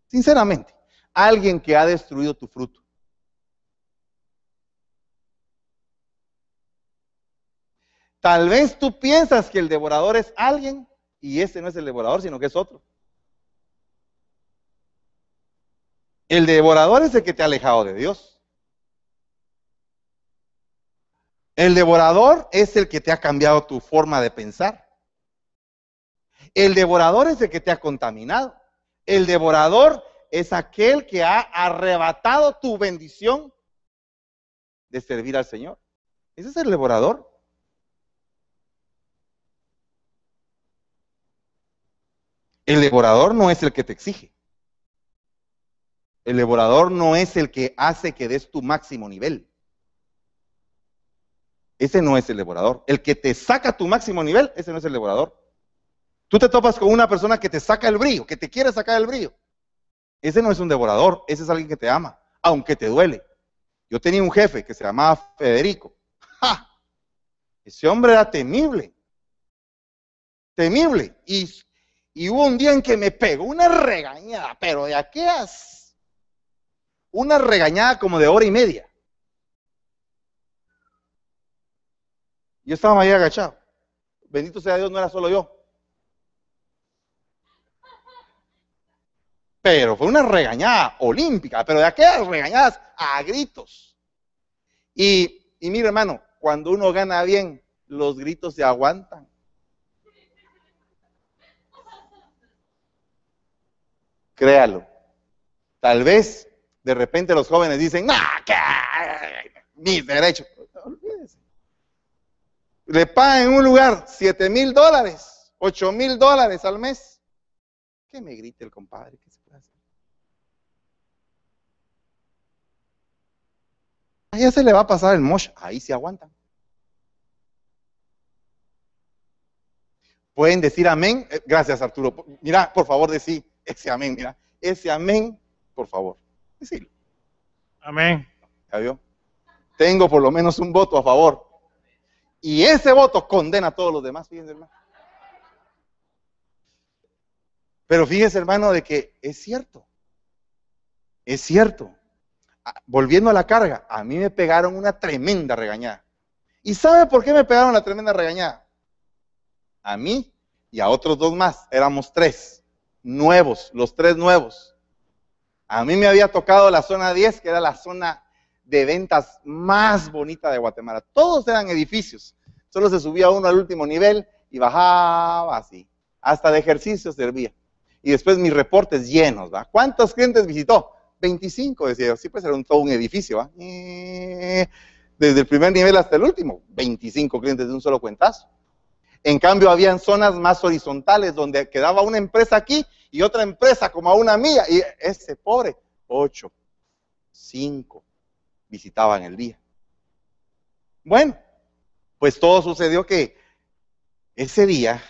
Sinceramente, alguien que ha destruido tu fruto. Tal vez tú piensas que el devorador es alguien y ese no es el devorador, sino que es otro. El devorador es el que te ha alejado de Dios. El devorador es el que te ha cambiado tu forma de pensar. El devorador es el que te ha contaminado. El devorador es aquel que ha arrebatado tu bendición de servir al Señor. Ese es el devorador. El devorador no es el que te exige. El devorador no es el que hace que des tu máximo nivel. Ese no es el devorador. El que te saca tu máximo nivel, ese no es el devorador. Tú te topas con una persona que te saca el brillo, que te quiere sacar el brillo. Ese no es un devorador, ese es alguien que te ama, aunque te duele. Yo tenía un jefe que se llamaba Federico. ¡Ja! Ese hombre era temible. Temible. Y, y hubo un día en que me pegó una regañada, pero de aquellas. Una regañada como de hora y media. Yo estaba ahí agachado. Bendito sea Dios, no era solo yo. Pero fue una regañada olímpica, pero de aquellas regañadas a gritos. Y, mire hermano, cuando uno gana bien, los gritos se aguantan. Créalo. Tal vez de repente los jóvenes dicen, ¡nah! ¿qué? Mi derecho. Olvídese. Le pagan en un lugar 7 mil dólares, 8 mil dólares al mes. Que me grite el compadre. ya se le va a pasar el mosh, ahí se aguantan. Pueden decir amén. Eh, Gracias, Arturo. Mira, por favor, decí ese amén. Mira, ese amén, por favor. Decilo. Amén. ¿Ya vio? Tengo por lo menos un voto a favor. Y ese voto condena a todos los demás, fíjense, hermano. Pero fíjese, hermano, de que es cierto. Es cierto. Ah, Volviendo a la carga, a mí me pegaron una tremenda regañada. ¿Y sabe por qué me pegaron la tremenda regañada? A mí y a otros dos más. Éramos tres. Nuevos, los tres nuevos. A mí me había tocado la zona 10, que era la zona de ventas más bonita de Guatemala. Todos eran edificios. Solo se subía uno al último nivel y bajaba así. Hasta de ejercicio servía. Y después mis reportes llenos, ¿va? ¿Cuántos clientes visitó? 25, decía yo. Sí, pues era un, todo un edificio, ¿va? Eh, Desde el primer nivel hasta el último, 25 clientes de un solo cuentazo. En cambio, habían zonas más horizontales donde quedaba una empresa aquí y otra empresa como a una mía. Y ese pobre, 8, 5 visitaban el día. Bueno, pues todo sucedió que ese día,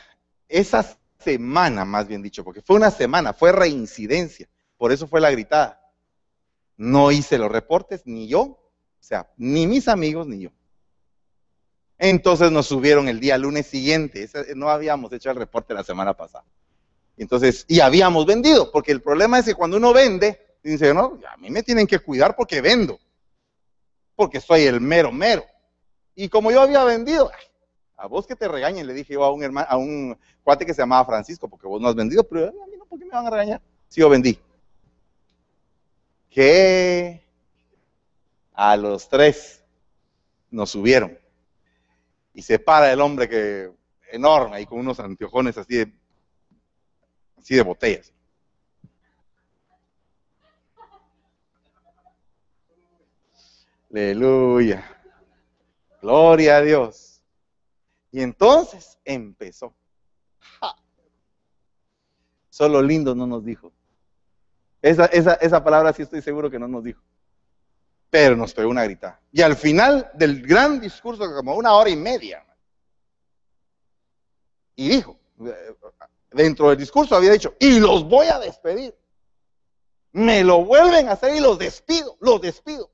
esa semana más bien dicho, porque fue una semana, fue reincidencia, por eso fue la gritada. No hice los reportes, ni yo, o sea, ni mis amigos, ni yo. Entonces nos subieron el día lunes siguiente, no habíamos hecho el reporte la semana pasada. Entonces, y habíamos vendido, porque el problema es que cuando uno vende, dice, no, a mí me tienen que cuidar porque vendo, porque soy el mero mero. Y como yo había vendido, a vos que te regañen, le dije yo a un hermano, a un cuate que se llamaba Francisco, porque vos no has vendido, pero a mí no, ¿por qué me van a regañar? Si yo vendí. Que a los tres nos subieron. Y se para el hombre que enorme, ahí con unos anteojones así de, así de botellas. Aleluya. Gloria a Dios. Y entonces empezó. Solo lindo no nos dijo. Esa, esa, esa palabra sí estoy seguro que no nos dijo. Pero nos pegó una grita. Y al final del gran discurso, como una hora y media, y dijo, dentro del discurso había dicho, y los voy a despedir. Me lo vuelven a hacer y los despido, los despido.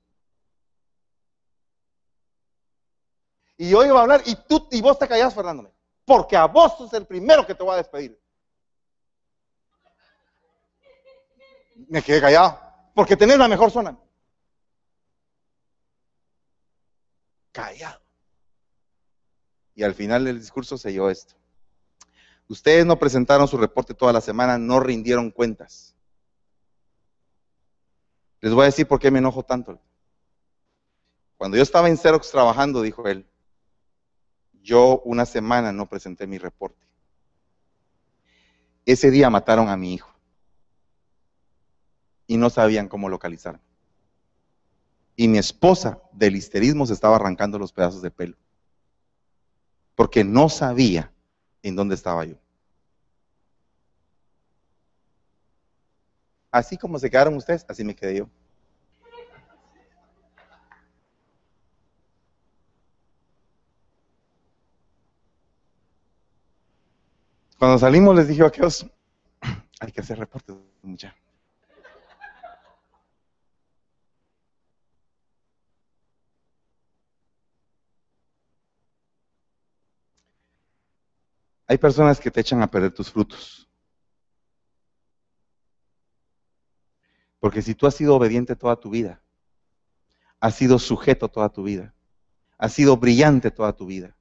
Y yo iba a hablar y tú y vos te callás, Fernando, porque a vos sos el primero que te voy a despedir. Me quedé callado, porque tenés la mejor zona. Callado. Y al final del discurso se oyó esto. Ustedes no presentaron su reporte toda la semana, no rindieron cuentas. Les voy a decir por qué me enojo tanto. Cuando yo estaba en Xerox trabajando, dijo él, yo una semana no presenté mi reporte. Ese día mataron a mi hijo y no sabían cómo localizarme. Y mi esposa del histerismo se estaba arrancando los pedazos de pelo porque no sabía en dónde estaba yo. Así como se quedaron ustedes, así me quedé yo. Cuando salimos les dije a aquellos, hay que hacer reportes, mucha. Hay personas que te echan a perder tus frutos. Porque si tú has sido obediente toda tu vida, has sido sujeto toda tu vida, has sido brillante toda tu vida,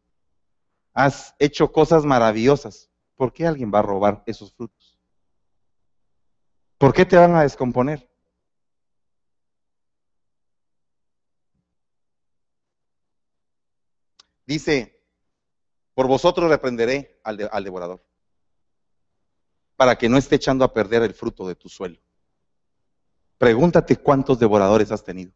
has hecho cosas maravillosas, ¿por qué alguien va a robar esos frutos? ¿Por qué te van a descomponer? Dice, por vosotros reprenderé al, de- al devorador, para que no esté echando a perder el fruto de tu suelo. Pregúntate cuántos devoradores has tenido.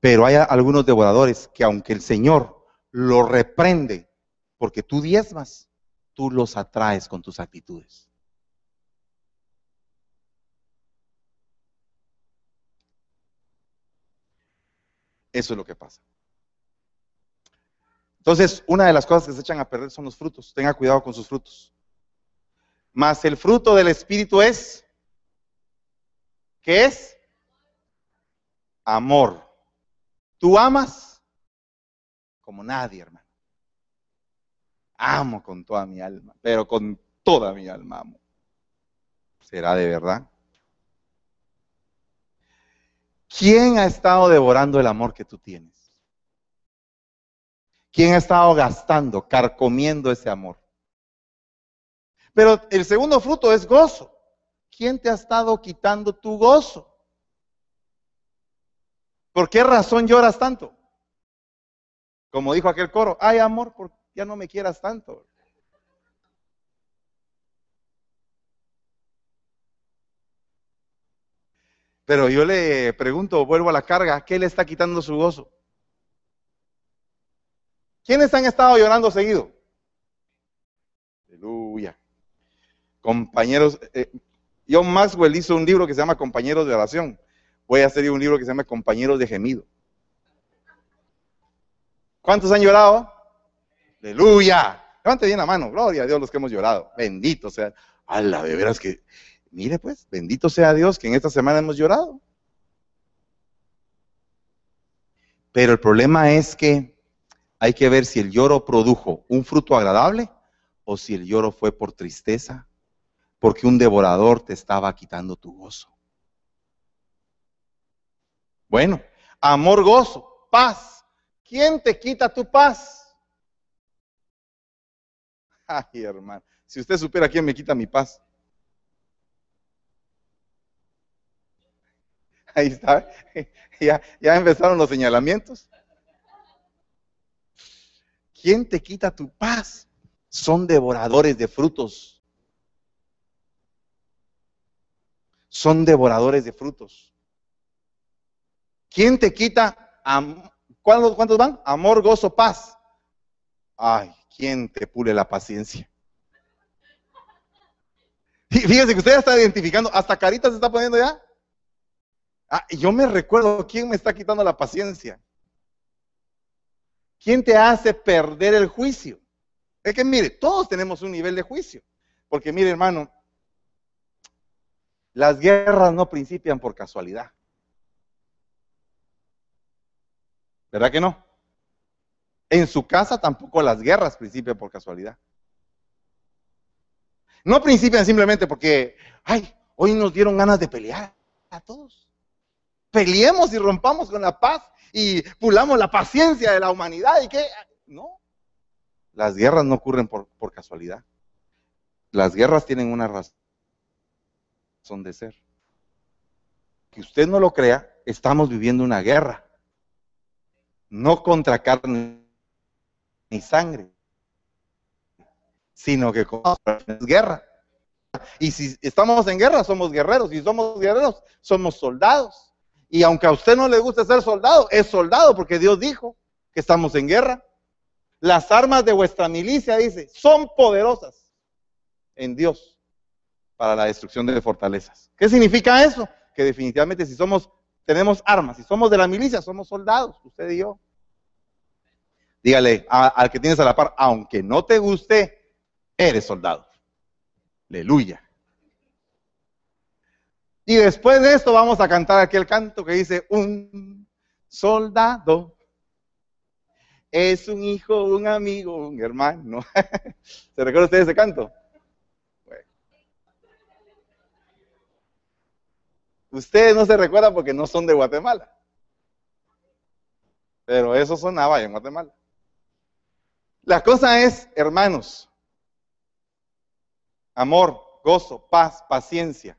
Pero hay algunos devoradores que aunque el Señor lo reprende porque tú diezmas, tú los atraes con tus actitudes. Eso es lo que pasa. Entonces, una de las cosas que se echan a perder son los frutos. Tenga cuidado con sus frutos. Mas el fruto del Espíritu es, ¿qué es? Amor. ¿Tú amas? Como nadie, hermano. Amo con toda mi alma, pero con toda mi alma amo. ¿Será de verdad? ¿Quién ha estado devorando el amor que tú tienes? ¿Quién ha estado gastando, carcomiendo ese amor? Pero el segundo fruto es gozo. ¿Quién te ha estado quitando tu gozo? ¿Por qué razón lloras tanto? Como dijo aquel coro, ay amor, ¿por ya no me quieras tanto? Pero yo le pregunto, vuelvo a la carga, ¿qué le está quitando su gozo? ¿Quiénes han estado llorando seguido? Aleluya. Compañeros, eh, John Maxwell hizo un libro que se llama Compañeros de Oración. Voy a hacer un libro que se llama Compañeros de Gemido. ¿Cuántos han llorado? Aleluya. Levante bien la mano. Gloria a Dios los que hemos llorado. Bendito sea. la de veras que Mire pues, bendito sea Dios que en esta semana hemos llorado. Pero el problema es que hay que ver si el lloro produjo un fruto agradable o si el lloro fue por tristeza, porque un devorador te estaba quitando tu gozo. Bueno, amor, gozo, paz. ¿Quién te quita tu paz? Ay, hermano, si usted supiera quién me quita mi paz. Ahí está. Ya, ya empezaron los señalamientos. ¿Quién te quita tu paz? Son devoradores de frutos. Son devoradores de frutos. ¿Quién te quita? ¿Cuántos, ¿Cuántos van? Amor, gozo, paz. Ay, ¿quién te pule la paciencia? Fíjense que usted ya está identificando, hasta carita se está poniendo ya. Ah, yo me recuerdo, ¿quién me está quitando la paciencia? ¿Quién te hace perder el juicio? Es que mire, todos tenemos un nivel de juicio. Porque mire, hermano, las guerras no principian por casualidad. ¿Verdad que no? En su casa tampoco las guerras principian por casualidad. No principian simplemente porque, ay, hoy nos dieron ganas de pelear a todos peleemos y rompamos con la paz y pulamos la paciencia de la humanidad y que no. Las guerras no ocurren por, por casualidad. Las guerras tienen una razón de ser. Que usted no lo crea, estamos viviendo una guerra. No contra carne ni sangre, sino que contra guerra. Y si estamos en guerra, somos guerreros. Si somos guerreros, somos soldados. Y aunque a usted no le guste ser soldado, es soldado porque Dios dijo que estamos en guerra. Las armas de vuestra milicia, dice, son poderosas en Dios para la destrucción de fortalezas. ¿Qué significa eso? Que definitivamente si somos, tenemos armas, si somos de la milicia, somos soldados, usted y yo. Dígale al que tienes a la par, aunque no te guste, eres soldado. Aleluya. Y después de esto vamos a cantar aquel canto que dice, un soldado es un hijo, un amigo, un hermano. ¿Se recuerda usted ese canto? Ustedes no se recuerdan porque no son de Guatemala. Pero eso sonaba en Guatemala. La cosa es, hermanos, amor, gozo, paz, paciencia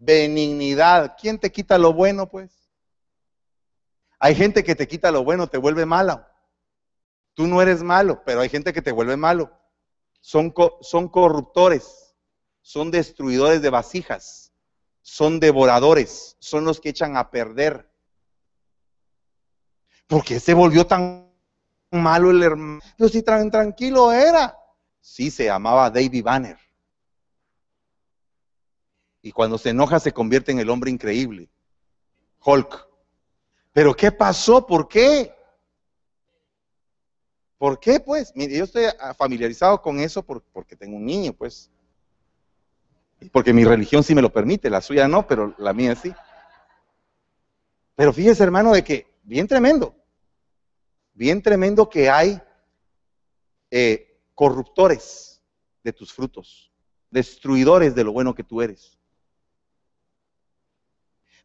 benignidad. ¿Quién te quita lo bueno, pues? Hay gente que te quita lo bueno, te vuelve malo. Tú no eres malo, pero hay gente que te vuelve malo. Son, son corruptores, son destruidores de vasijas, son devoradores, son los que echan a perder. ¿Por qué se volvió tan malo el hermano? Yo sí, tranquilo era. Sí, se llamaba David Banner. Y cuando se enoja se convierte en el hombre increíble. Hulk. Pero ¿qué pasó? ¿Por qué? ¿Por qué, pues? Yo estoy familiarizado con eso porque tengo un niño, pues. Porque mi religión sí me lo permite, la suya no, pero la mía sí. Pero fíjese, hermano, de que, bien tremendo, bien tremendo que hay eh, corruptores de tus frutos, destruidores de lo bueno que tú eres.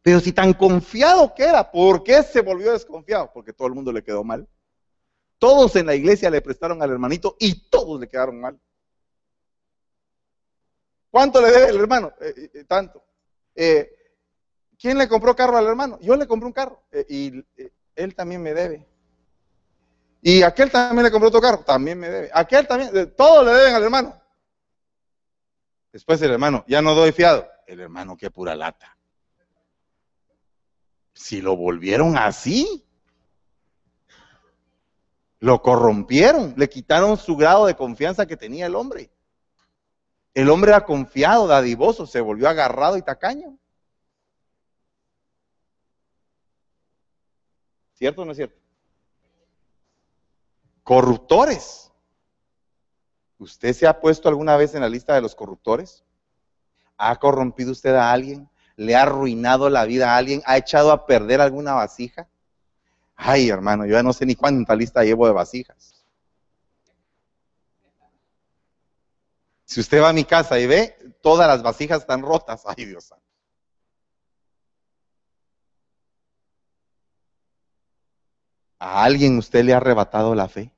Pero si tan confiado que era, ¿por qué se volvió desconfiado? Porque todo el mundo le quedó mal. Todos en la iglesia le prestaron al hermanito y todos le quedaron mal. ¿Cuánto le debe el hermano? Eh, eh, eh, tanto. ¿Quién le compró carro al hermano? Yo le compré un carro y él también me debe. Y aquel también le compró otro carro, también me debe. Aquel también, todos le deben al hermano. Después el hermano, ya no doy fiado. El hermano, qué pura lata si lo volvieron así, lo corrompieron, le quitaron su grado de confianza que tenía el hombre. El hombre era confiado, dadivoso, se volvió agarrado y tacaño. ¿Cierto o no es cierto? Corruptores. ¿Usted se ha puesto alguna vez en la lista de los corruptores? ¿Ha corrompido usted a alguien? le ha arruinado la vida a alguien, ha echado a perder alguna vasija. Ay, hermano, yo ya no sé ni cuánta lista llevo de vasijas. Si usted va a mi casa y ve, todas las vasijas están rotas. Ay, Dios santo. ¿A alguien usted le ha arrebatado la fe?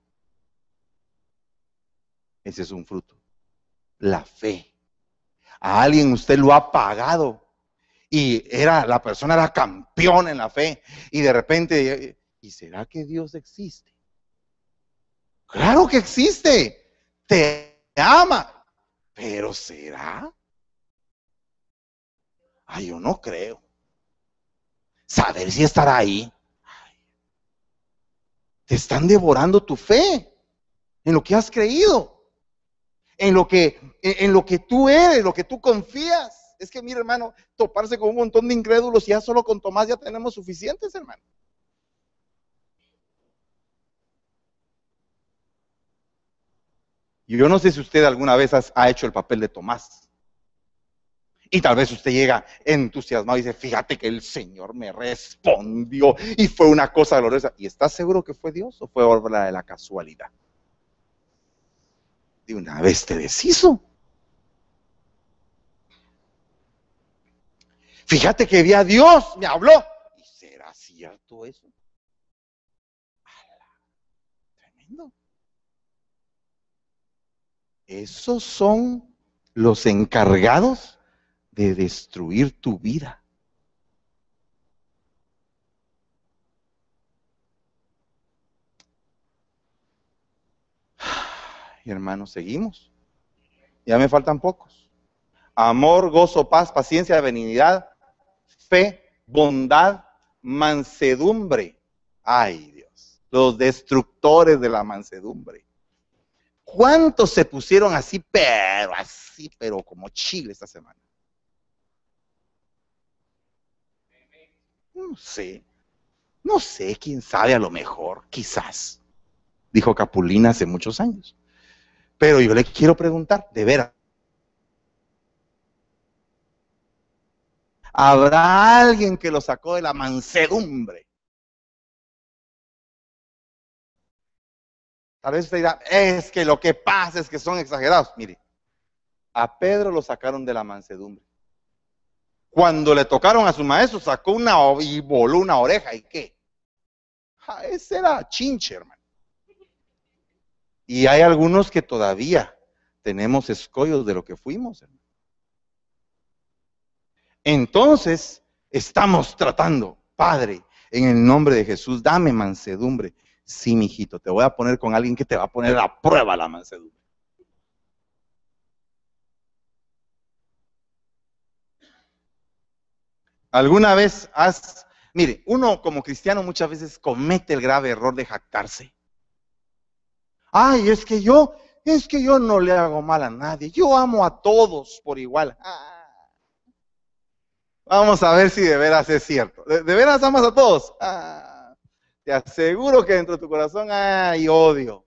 Ese es un fruto. La fe. A alguien usted lo ha pagado y era, la persona era campeón en la fe y de repente, ¿y será que Dios existe? Claro que existe, te ama, pero ¿será? Ay, yo no creo. Saber si estará ahí. te están devorando tu fe en lo que has creído, en lo que, en lo que tú eres, lo que tú confías. Es que, mire, hermano, toparse con un montón de incrédulos, ya solo con Tomás ya tenemos suficientes, hermano. Y yo no sé si usted alguna vez ha hecho el papel de Tomás. Y tal vez usted llega entusiasmado y dice, fíjate que el Señor me respondió y fue una cosa gloriosa. ¿Y estás seguro que fue Dios o fue obra de la casualidad? De una vez te deshizo. Fíjate que vi a Dios, me habló. ¿Y será cierto eso? Tremendo. Esos son los encargados de destruir tu vida. Hermanos, seguimos. Ya me faltan pocos. Amor, gozo, paz, paciencia, benignidad, fe, bondad, mansedumbre. Ay Dios, los destructores de la mansedumbre. ¿Cuántos se pusieron así, pero así, pero como chile esta semana? No sé, no sé, quién sabe, a lo mejor, quizás, dijo Capulina hace muchos años. Pero yo le quiero preguntar, de veras, Habrá alguien que lo sacó de la mansedumbre. Tal vez usted dirá, es que lo que pasa es que son exagerados. Mire, a Pedro lo sacaron de la mansedumbre. Cuando le tocaron a su maestro, sacó una y voló una oreja. ¿Y qué? ese era chinche, hermano. Y hay algunos que todavía tenemos escollos de lo que fuimos. Entonces, estamos tratando, Padre, en el nombre de Jesús, dame mansedumbre. Sí, mijito, te voy a poner con alguien que te va a poner a prueba la mansedumbre. ¿Alguna vez has, mire, uno como cristiano muchas veces comete el grave error de jactarse? Ay, es que yo, es que yo no le hago mal a nadie, yo amo a todos por igual. Ah, Vamos a ver si de veras es cierto. ¿De, veras amas a todos? Ah, te aseguro que dentro de tu corazón hay odio.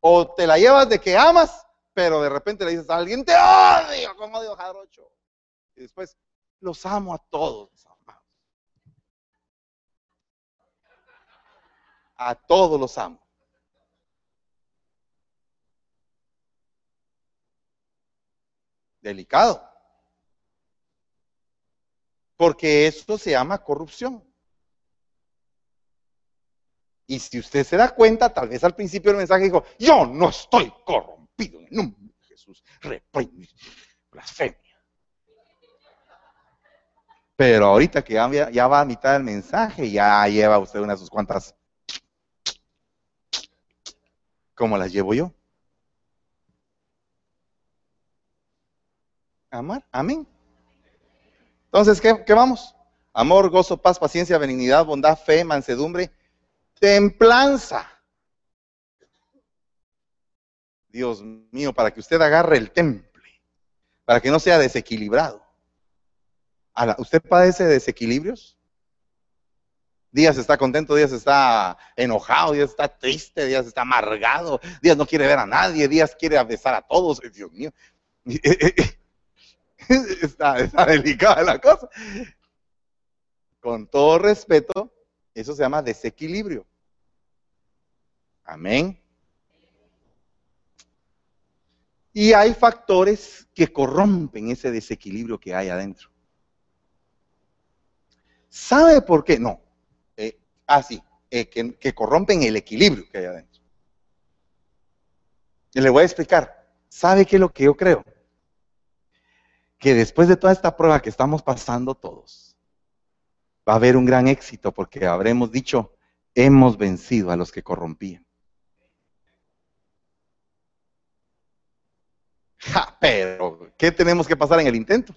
O te la llevas de que amas pero de repente le dices a alguien, te odio, como odio Jarocho. Y después, los amo a todos, amados. A todos los amo. Delicado. Porque esto se llama corrupción. Y si usted se da cuenta, tal vez al principio del mensaje dijo, yo no estoy corrompido en el nombre de Jesús, reprende, blasfemia. Pero ahorita que ya, ya, va a mitad del mensaje, ya lleva usted unas sus cuantas, como las llevo yo. Amar, amén. Entonces, ¿qué, ¿qué vamos? Amor, gozo, paz, paciencia, benignidad, bondad, fe, mansedumbre, templanza. Dios mío, para que usted agarre el temple, para que no sea desequilibrado. ¿Usted padece desequilibrios? Días está contento, días está enojado, días está triste, días está amargado, días no quiere ver a nadie, días quiere besar a todos. Dios mío, está, delicada la cosa. Con todo respeto, eso se llama desequilibrio. Amén. Y hay factores que corrompen ese desequilibrio que hay adentro. ¿Sabe por qué? No. Eh, ah, eh, que, corrompen el equilibrio que hay adentro. Y le voy a explicar. ¿Sabe qué es lo que yo creo? Que después de toda esta prueba que estamos pasando todos, va a haber un gran éxito porque habremos dicho, hemos vencido a los que corrompían. pero, ¿qué tenemos que pasar en el intento?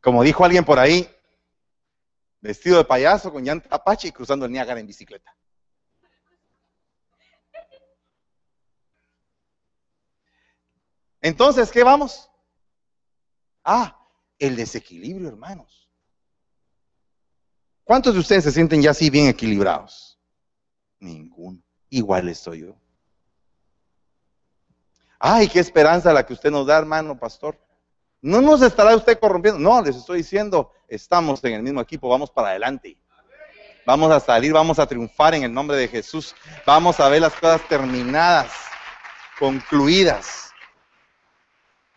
Como dijo alguien por ahí, vestido de payaso con llanta apache y cruzando el Niágara en bicicleta. Entonces, ¿qué vamos? Ah, el desequilibrio, hermanos. ¿Cuántos de ustedes se sienten ya así bien equilibrados? Ninguno. Igual estoy yo. Ay, qué esperanza la que usted nos da, hermano pastor. No nos estará usted corrompiendo. No, les estoy diciendo, estamos en el mismo equipo, vamos para adelante. Vamos a salir, vamos a triunfar en el nombre de Jesús. Vamos a ver las cosas terminadas, concluidas.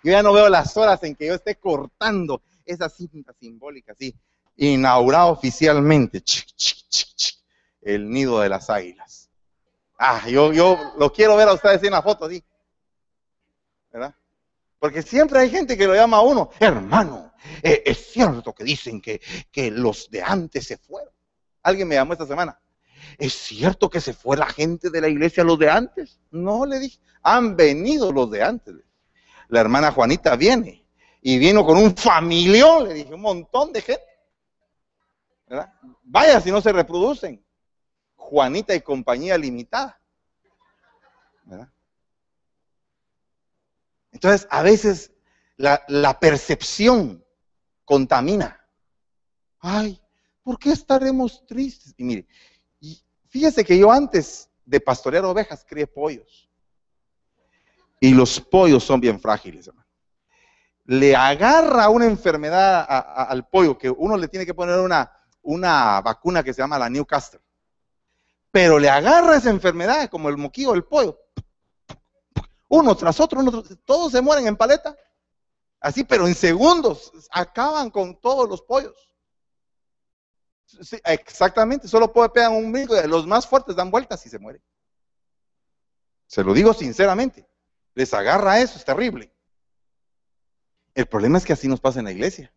Yo ya no veo las horas en que yo esté cortando esa cinta simbólica, así, inaugurado oficialmente el nido de las águilas. Ah, yo, yo lo quiero ver a ustedes en la foto, así. ¿verdad? Porque siempre hay gente que lo llama a uno, hermano, eh, es cierto que dicen que, que los de antes se fueron. Alguien me llamó esta semana. ¿Es cierto que se fue la gente de la iglesia los de antes? No, le dije, han venido los de antes. La hermana Juanita viene y vino con un familión, le dije, un montón de gente. Vaya si no se reproducen. Juanita y compañía limitada. Entonces, a veces la, percepción contamina. Ay, ¿por qué estaremos tristes? Y mire, fíjese que yo antes de pastorear ovejas crié pollos. Y los pollos son bien frágiles, hermano. Le agarra una enfermedad al pollo que uno le tiene que poner una, una vacuna que se llama la Newcastle. Pero le agarra esa enfermedad como el moquillo del pollo uno tras otro, todos se mueren en paleta. Así, pero en segundos acaban con todos los pollos. exactamente, solo puede pegar un brinco, los más fuertes dan vueltas y se mueren. Se lo digo sinceramente, les agarra eso, es terrible. El problema es que así nos pasa en la iglesia.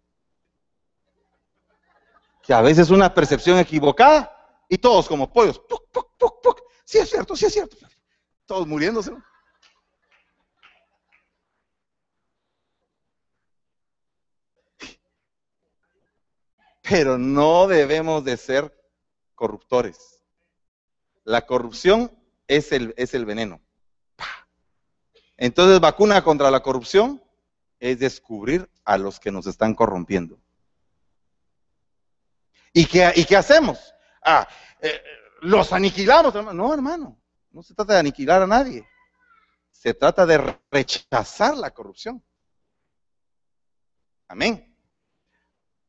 Que a veces una percepción equivocada y todos como pollos. Sí es cierto, sí es cierto. Todos muriéndose. pero no debemos de ser corruptores. La corrupción es el, es el veneno. Entonces, vacuna contra la corrupción es descubrir a los que nos están corrompiendo. ¿Y qué, hacemos? Ah, eh, los aniquilamos. No, hermano, no se trata de aniquilar a nadie. Se trata de rechazar la corrupción. Amén.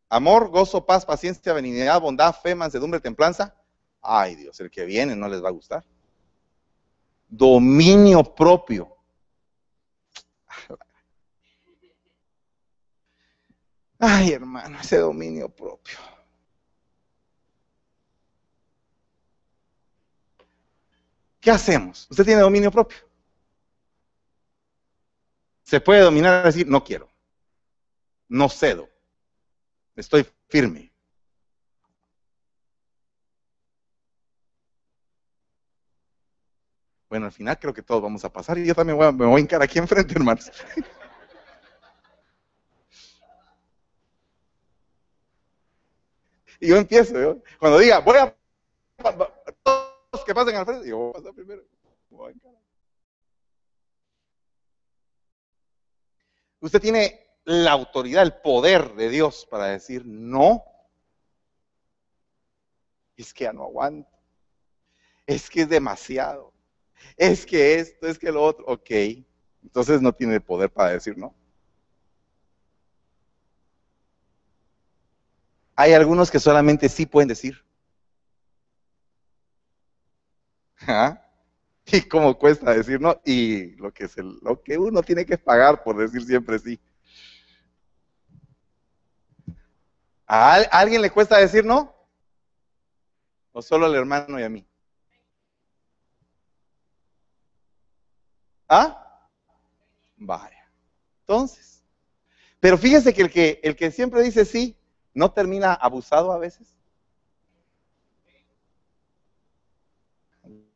Amor, gozo, paz, paciencia, benignidad, bondad, fe, mansedumbre, templanza. Ay Dios, el que viene no les va a gustar. Dominio propio. Ay hermano, ese dominio propio. ¿Qué hacemos? ¿Usted tiene dominio propio? Se puede dominar y decir, no quiero, no cedo, estoy firme. Bueno, al final creo que todos vamos a pasar y yo también me voy a hincar aquí enfrente, hermanos. y yo empiezo, cuando diga, voy a, todos que pasen al frente, yo voy a pasar primero. Usted tiene la autoridad, el poder de Dios para decir no. Es que ya no aguanto. Es que es demasiado. Es que esto, es que lo otro. Ok. Entonces no tiene poder para decir no. Hay algunos que solamente sí pueden decir. ¿Ah? ¿Y cómo cuesta decir no? Y lo que, es lo que uno tiene que pagar por decir siempre sí. ¿A alguien le cuesta decir no? ¿O solo al hermano y a mí? ¿Ah? Vaya. Entonces. Pero fíjese que el que, el que siempre dice sí, ¿no termina abusado a veces?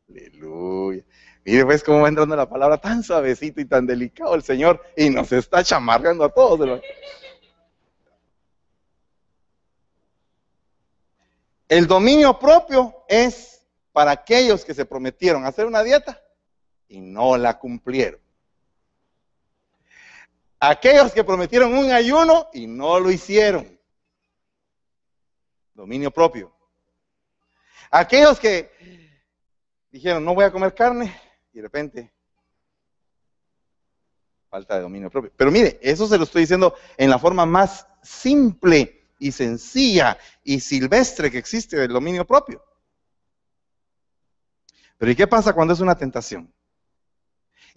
Aleluya. Mire pues cómo va entrando la palabra tan suavecito y tan delicado el Señor y nos está chamargando a todos. El dominio propio es para aquellos que se prometieron hacer una dieta y no la cumplieron. Aquellos que prometieron un ayuno y no lo hicieron. Dominio propio. Aquellos que dijeron, no voy a comer carne, y de repente, falta de dominio propio. Pero mire, eso se lo estoy diciendo en la forma más simple y sencilla y silvestre que existe del dominio propio. Pero ¿y qué pasa cuando es una tentación?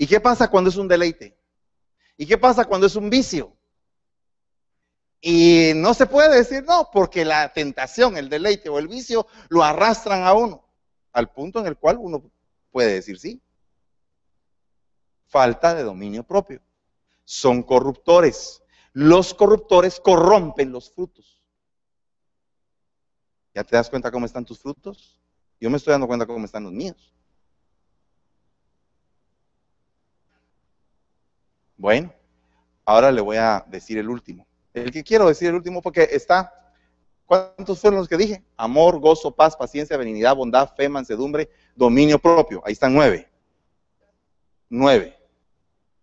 ¿Y qué pasa cuando es un deleite? ¿Y qué pasa cuando es un vicio? Y no se puede decir no, porque la tentación, el deleite o el vicio lo arrastran a uno al punto en el cual uno puede decir sí. Falta de dominio propio. Son corruptores. Los corruptores corrompen los frutos. ¿Ya te das cuenta cómo están tus frutos? Yo me estoy dando cuenta cómo están los míos. Bueno, ahora le voy a decir el último. El que quiero decir el último porque está ¿Cuántos fueron los que dije? Amor, gozo, paz, paciencia, benignidad, bondad, fe, mansedumbre, dominio propio. Ahí están nueve. Nueve.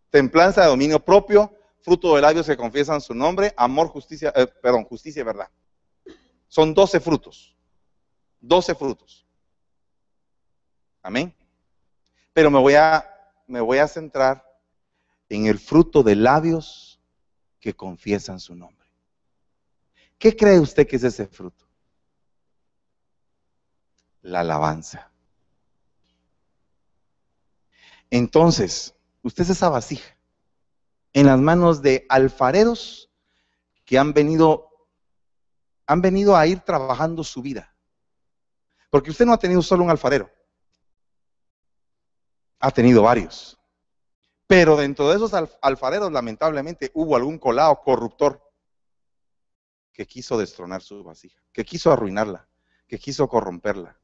Templanza de dominio propio, fruto de labios que confiesan su nombre, amor, justicia, eh, perdón, justicia y verdad. Son doce frutos. Doce frutos. Amén. Pero me voy a, me voy a centrar en el fruto de labios que confiesan su nombre. ¿Qué cree usted que es ese fruto? La alabanza. Entonces, usted es esa vasija en las manos de alfareros que han venido, han venido a ir trabajando su vida. Porque usted no ha tenido solo un alfarero, ha tenido varios. Pero dentro de esos alfareros, lamentablemente, hubo algún colado corruptor que quiso destronar su vasija, que quiso arruinarla, que quiso corromperla.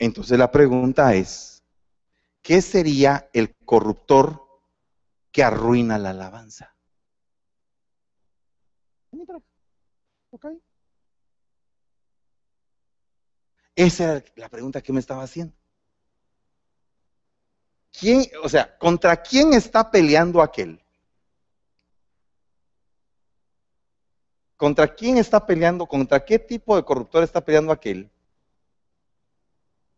Entonces la pregunta es, ¿qué sería el corruptor que arruina la alabanza? Esa era la pregunta que me estaba haciendo. O sea, contra quién está peleando aquel? ¿Contra quién está peleando? ¿Contra qué tipo de corruptor está peleando aquel?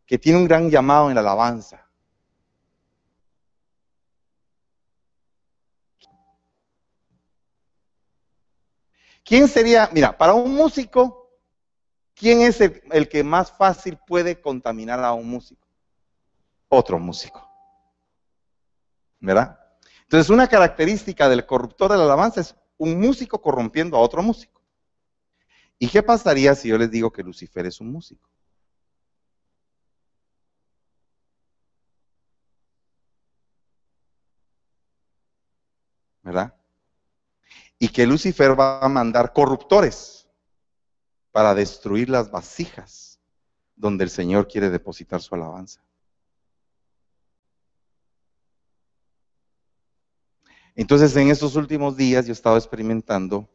Que tiene un gran llamado en la alabanza. ¿Quién sería, mira, para un músico, quién es el que más fácil puede contaminar a un músico? Otro músico. ¿Verdad? Entonces, una característica del corruptor de la alabanza es un músico corrompiendo a otro músico. ¿Y qué pasaría si yo les digo que Lucifer es un músico? ¿Verdad? Y que Lucifer va a mandar corruptores para destruir las vasijas donde el Señor quiere depositar su alabanza. Entonces, en estos últimos días yo he estado experimentando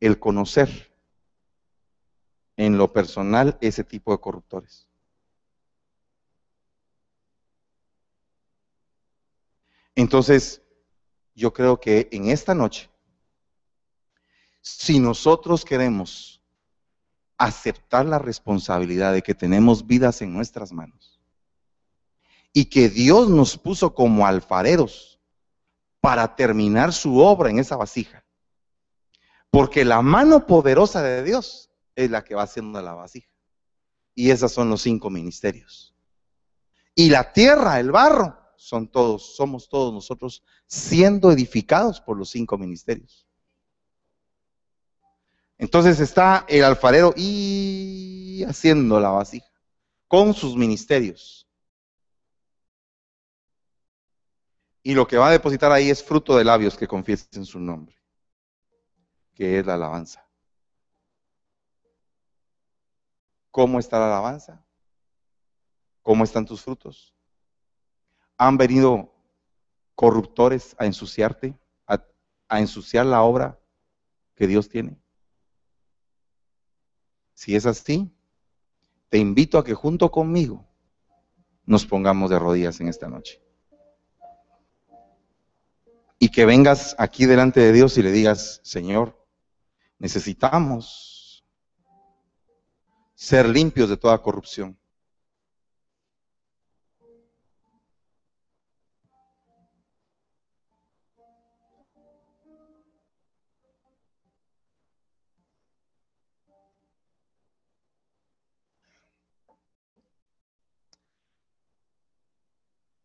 el conocer en lo personal ese tipo de corruptores. Entonces, yo creo que en esta noche, si nosotros queremos aceptar la responsabilidad de que tenemos vidas en nuestras manos y que Dios nos puso como alfareros para terminar su obra en esa vasija, porque la mano poderosa de Dios es la que va haciendo la vasija. Y esos son los cinco ministerios. Y la tierra, el barro, son todos, somos todos nosotros siendo edificados por los cinco ministerios. Entonces está el alfarero y haciendo la vasija con sus ministerios. Y lo que va a depositar ahí es fruto de labios que confiesen su nombre, que es la alabanza. ¿Cómo está la alabanza? ¿Cómo están tus frutos? ¿Han venido corruptores a ensuciarte, a, ensuciar la obra que Dios tiene? Si es así, te invito a que junto conmigo nos pongamos de rodillas en esta noche. Y que vengas aquí delante de Dios y le digas, Señor, necesitamos ser limpios de toda corrupción.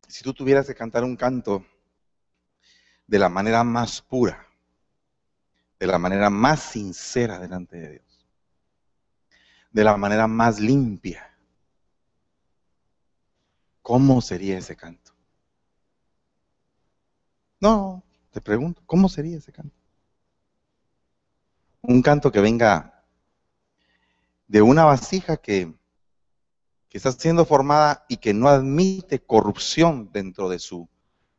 Si tú tuvieras que cantar un canto de la manera más pura, de la manera más sincera delante de Dios, de la manera más limpia. ¿Cómo sería ese canto? No, te pregunto, ¿cómo sería ese canto? Un canto que venga de una vasija que, que está siendo formada y que no admite corrupción dentro de su,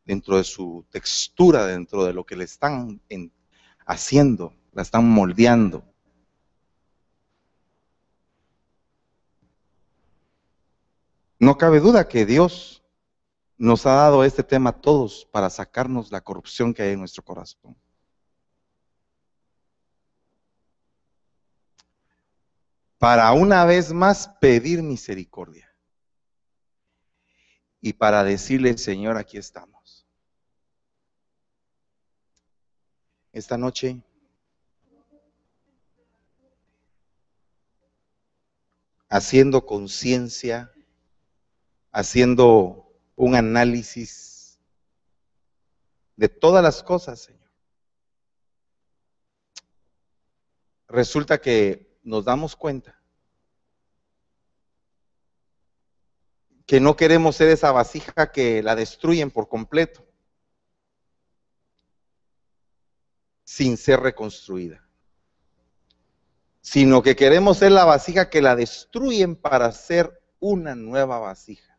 dentro de su textura, dentro de lo que le están haciendo, la están moldeando. No cabe duda que Dios nos ha dado este tema a todos para sacarnos la corrupción que hay en nuestro corazón. Para una vez más pedir misericordia. Y para decirle, Señor, aquí estamos. Esta noche haciendo conciencia haciendo un análisis de todas las cosas, Señor. Resulta que nos damos cuenta que no queremos ser esa vasija que la destruyen por completo, sin ser reconstruida, sino que queremos ser la vasija que la destruyen para ser una nueva vasija.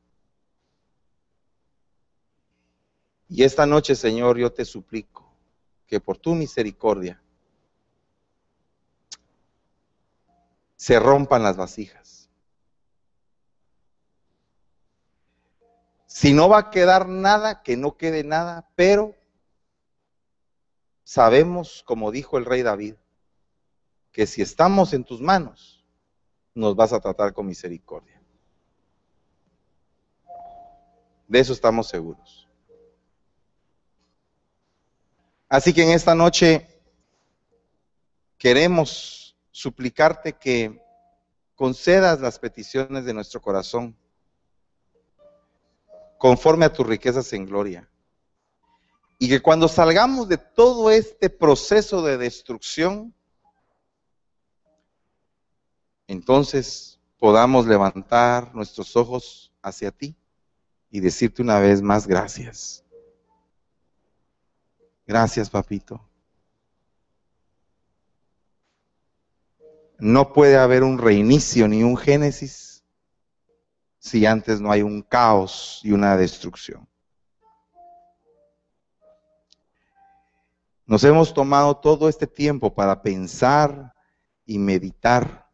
Y esta noche, Señor, yo te suplico que por tu misericordia se rompan las vasijas. Si no va a quedar nada, que no quede nada, pero sabemos, como dijo el rey David, que si estamos en tus manos, nos vas a tratar con misericordia. De eso estamos seguros. Así que en esta noche queremos suplicarte que concedas las peticiones de nuestro corazón conforme a tus riquezas en gloria. Y que cuando salgamos de todo este proceso de destrucción, entonces podamos levantar nuestros ojos hacia ti y decirte una vez más gracias. Gracias, papito. No puede haber un reinicio ni un génesis si antes no hay un caos y una destrucción. Nos hemos tomado todo este tiempo para pensar y meditar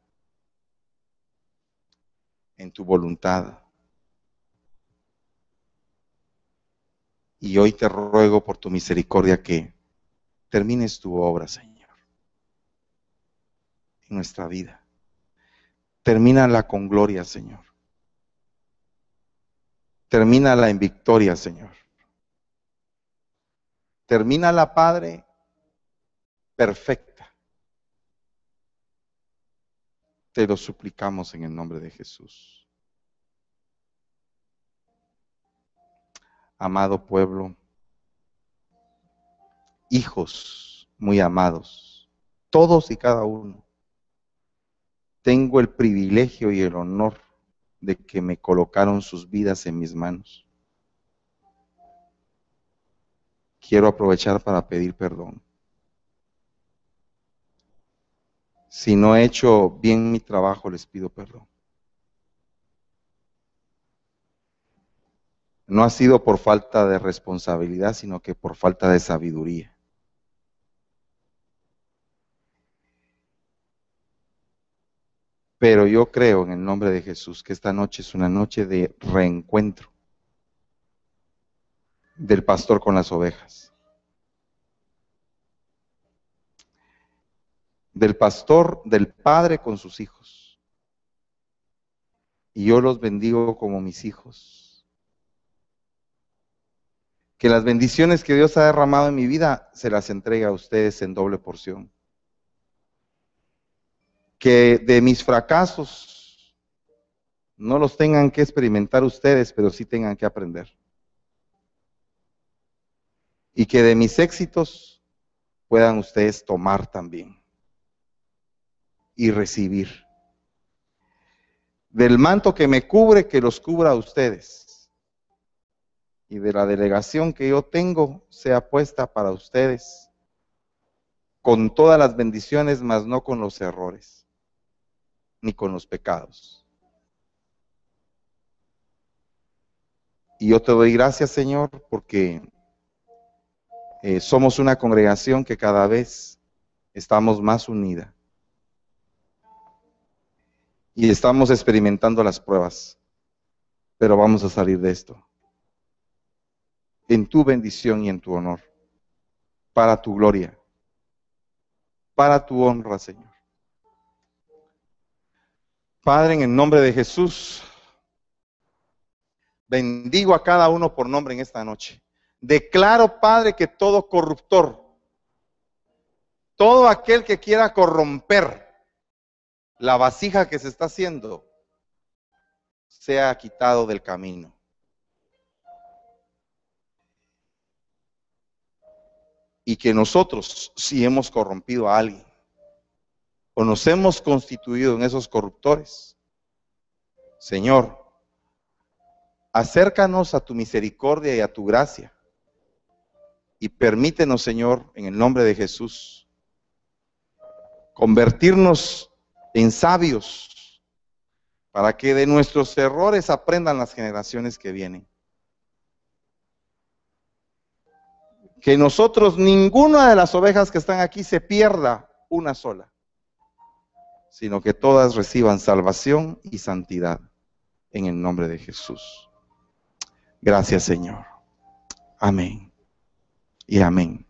en tu voluntad. Y hoy te ruego por tu misericordia que termines tu obra, Señor, en nuestra vida. Termínala con gloria, Señor. Termínala en victoria, Señor. Termínala, Padre, perfecta. Te lo suplicamos en el nombre de Jesús. amado pueblo, hijos muy amados, todos y cada uno, tengo el privilegio y el honor de que me colocaron sus vidas en mis manos. Quiero aprovechar para pedir perdón. Si no he hecho bien mi trabajo, les pido perdón. no ha sido por falta de responsabilidad, sino que por falta de sabiduría. Pero yo creo en el nombre de Jesús que esta noche es una noche de reencuentro del pastor con las ovejas. Del pastor, del padre con sus hijos. Y yo los bendigo como mis hijos que las bendiciones que Dios ha derramado en mi vida se las entregue a ustedes en doble porción. Que de mis fracasos no los tengan que experimentar ustedes, pero sí tengan que aprender. Y que de mis éxitos puedan ustedes tomar también y recibir. Del manto que me cubre, que los cubra a ustedes y de la delegación que yo tengo sea puesta para ustedes con todas las bendiciones, mas no con los errores, ni con los pecados. Y yo te doy gracias, Señor, porque eh, somos una congregación que cada vez estamos más unida. Y estamos experimentando las pruebas, pero vamos a salir de esto en tu bendición y en tu honor, para tu gloria, para tu honra, Señor. Padre, en el nombre de Jesús, bendigo a cada uno por nombre en esta noche. Declaro, Padre, que todo corruptor, todo aquel que quiera corromper la vasija que se está haciendo, sea quitado del camino. y que nosotros, si hemos corrompido a alguien o nos hemos constituido en esos corruptores, Señor, acércanos a tu misericordia y a tu gracia y permítenos, Señor, en el nombre de Jesús, convertirnos en sabios para que de nuestros errores aprendan las generaciones que vienen. que nosotros, ninguna de las ovejas que están aquí se pierda una sola, sino que todas reciban salvación y santidad en el nombre de Jesús. Gracias Señor. Amén. Y amén.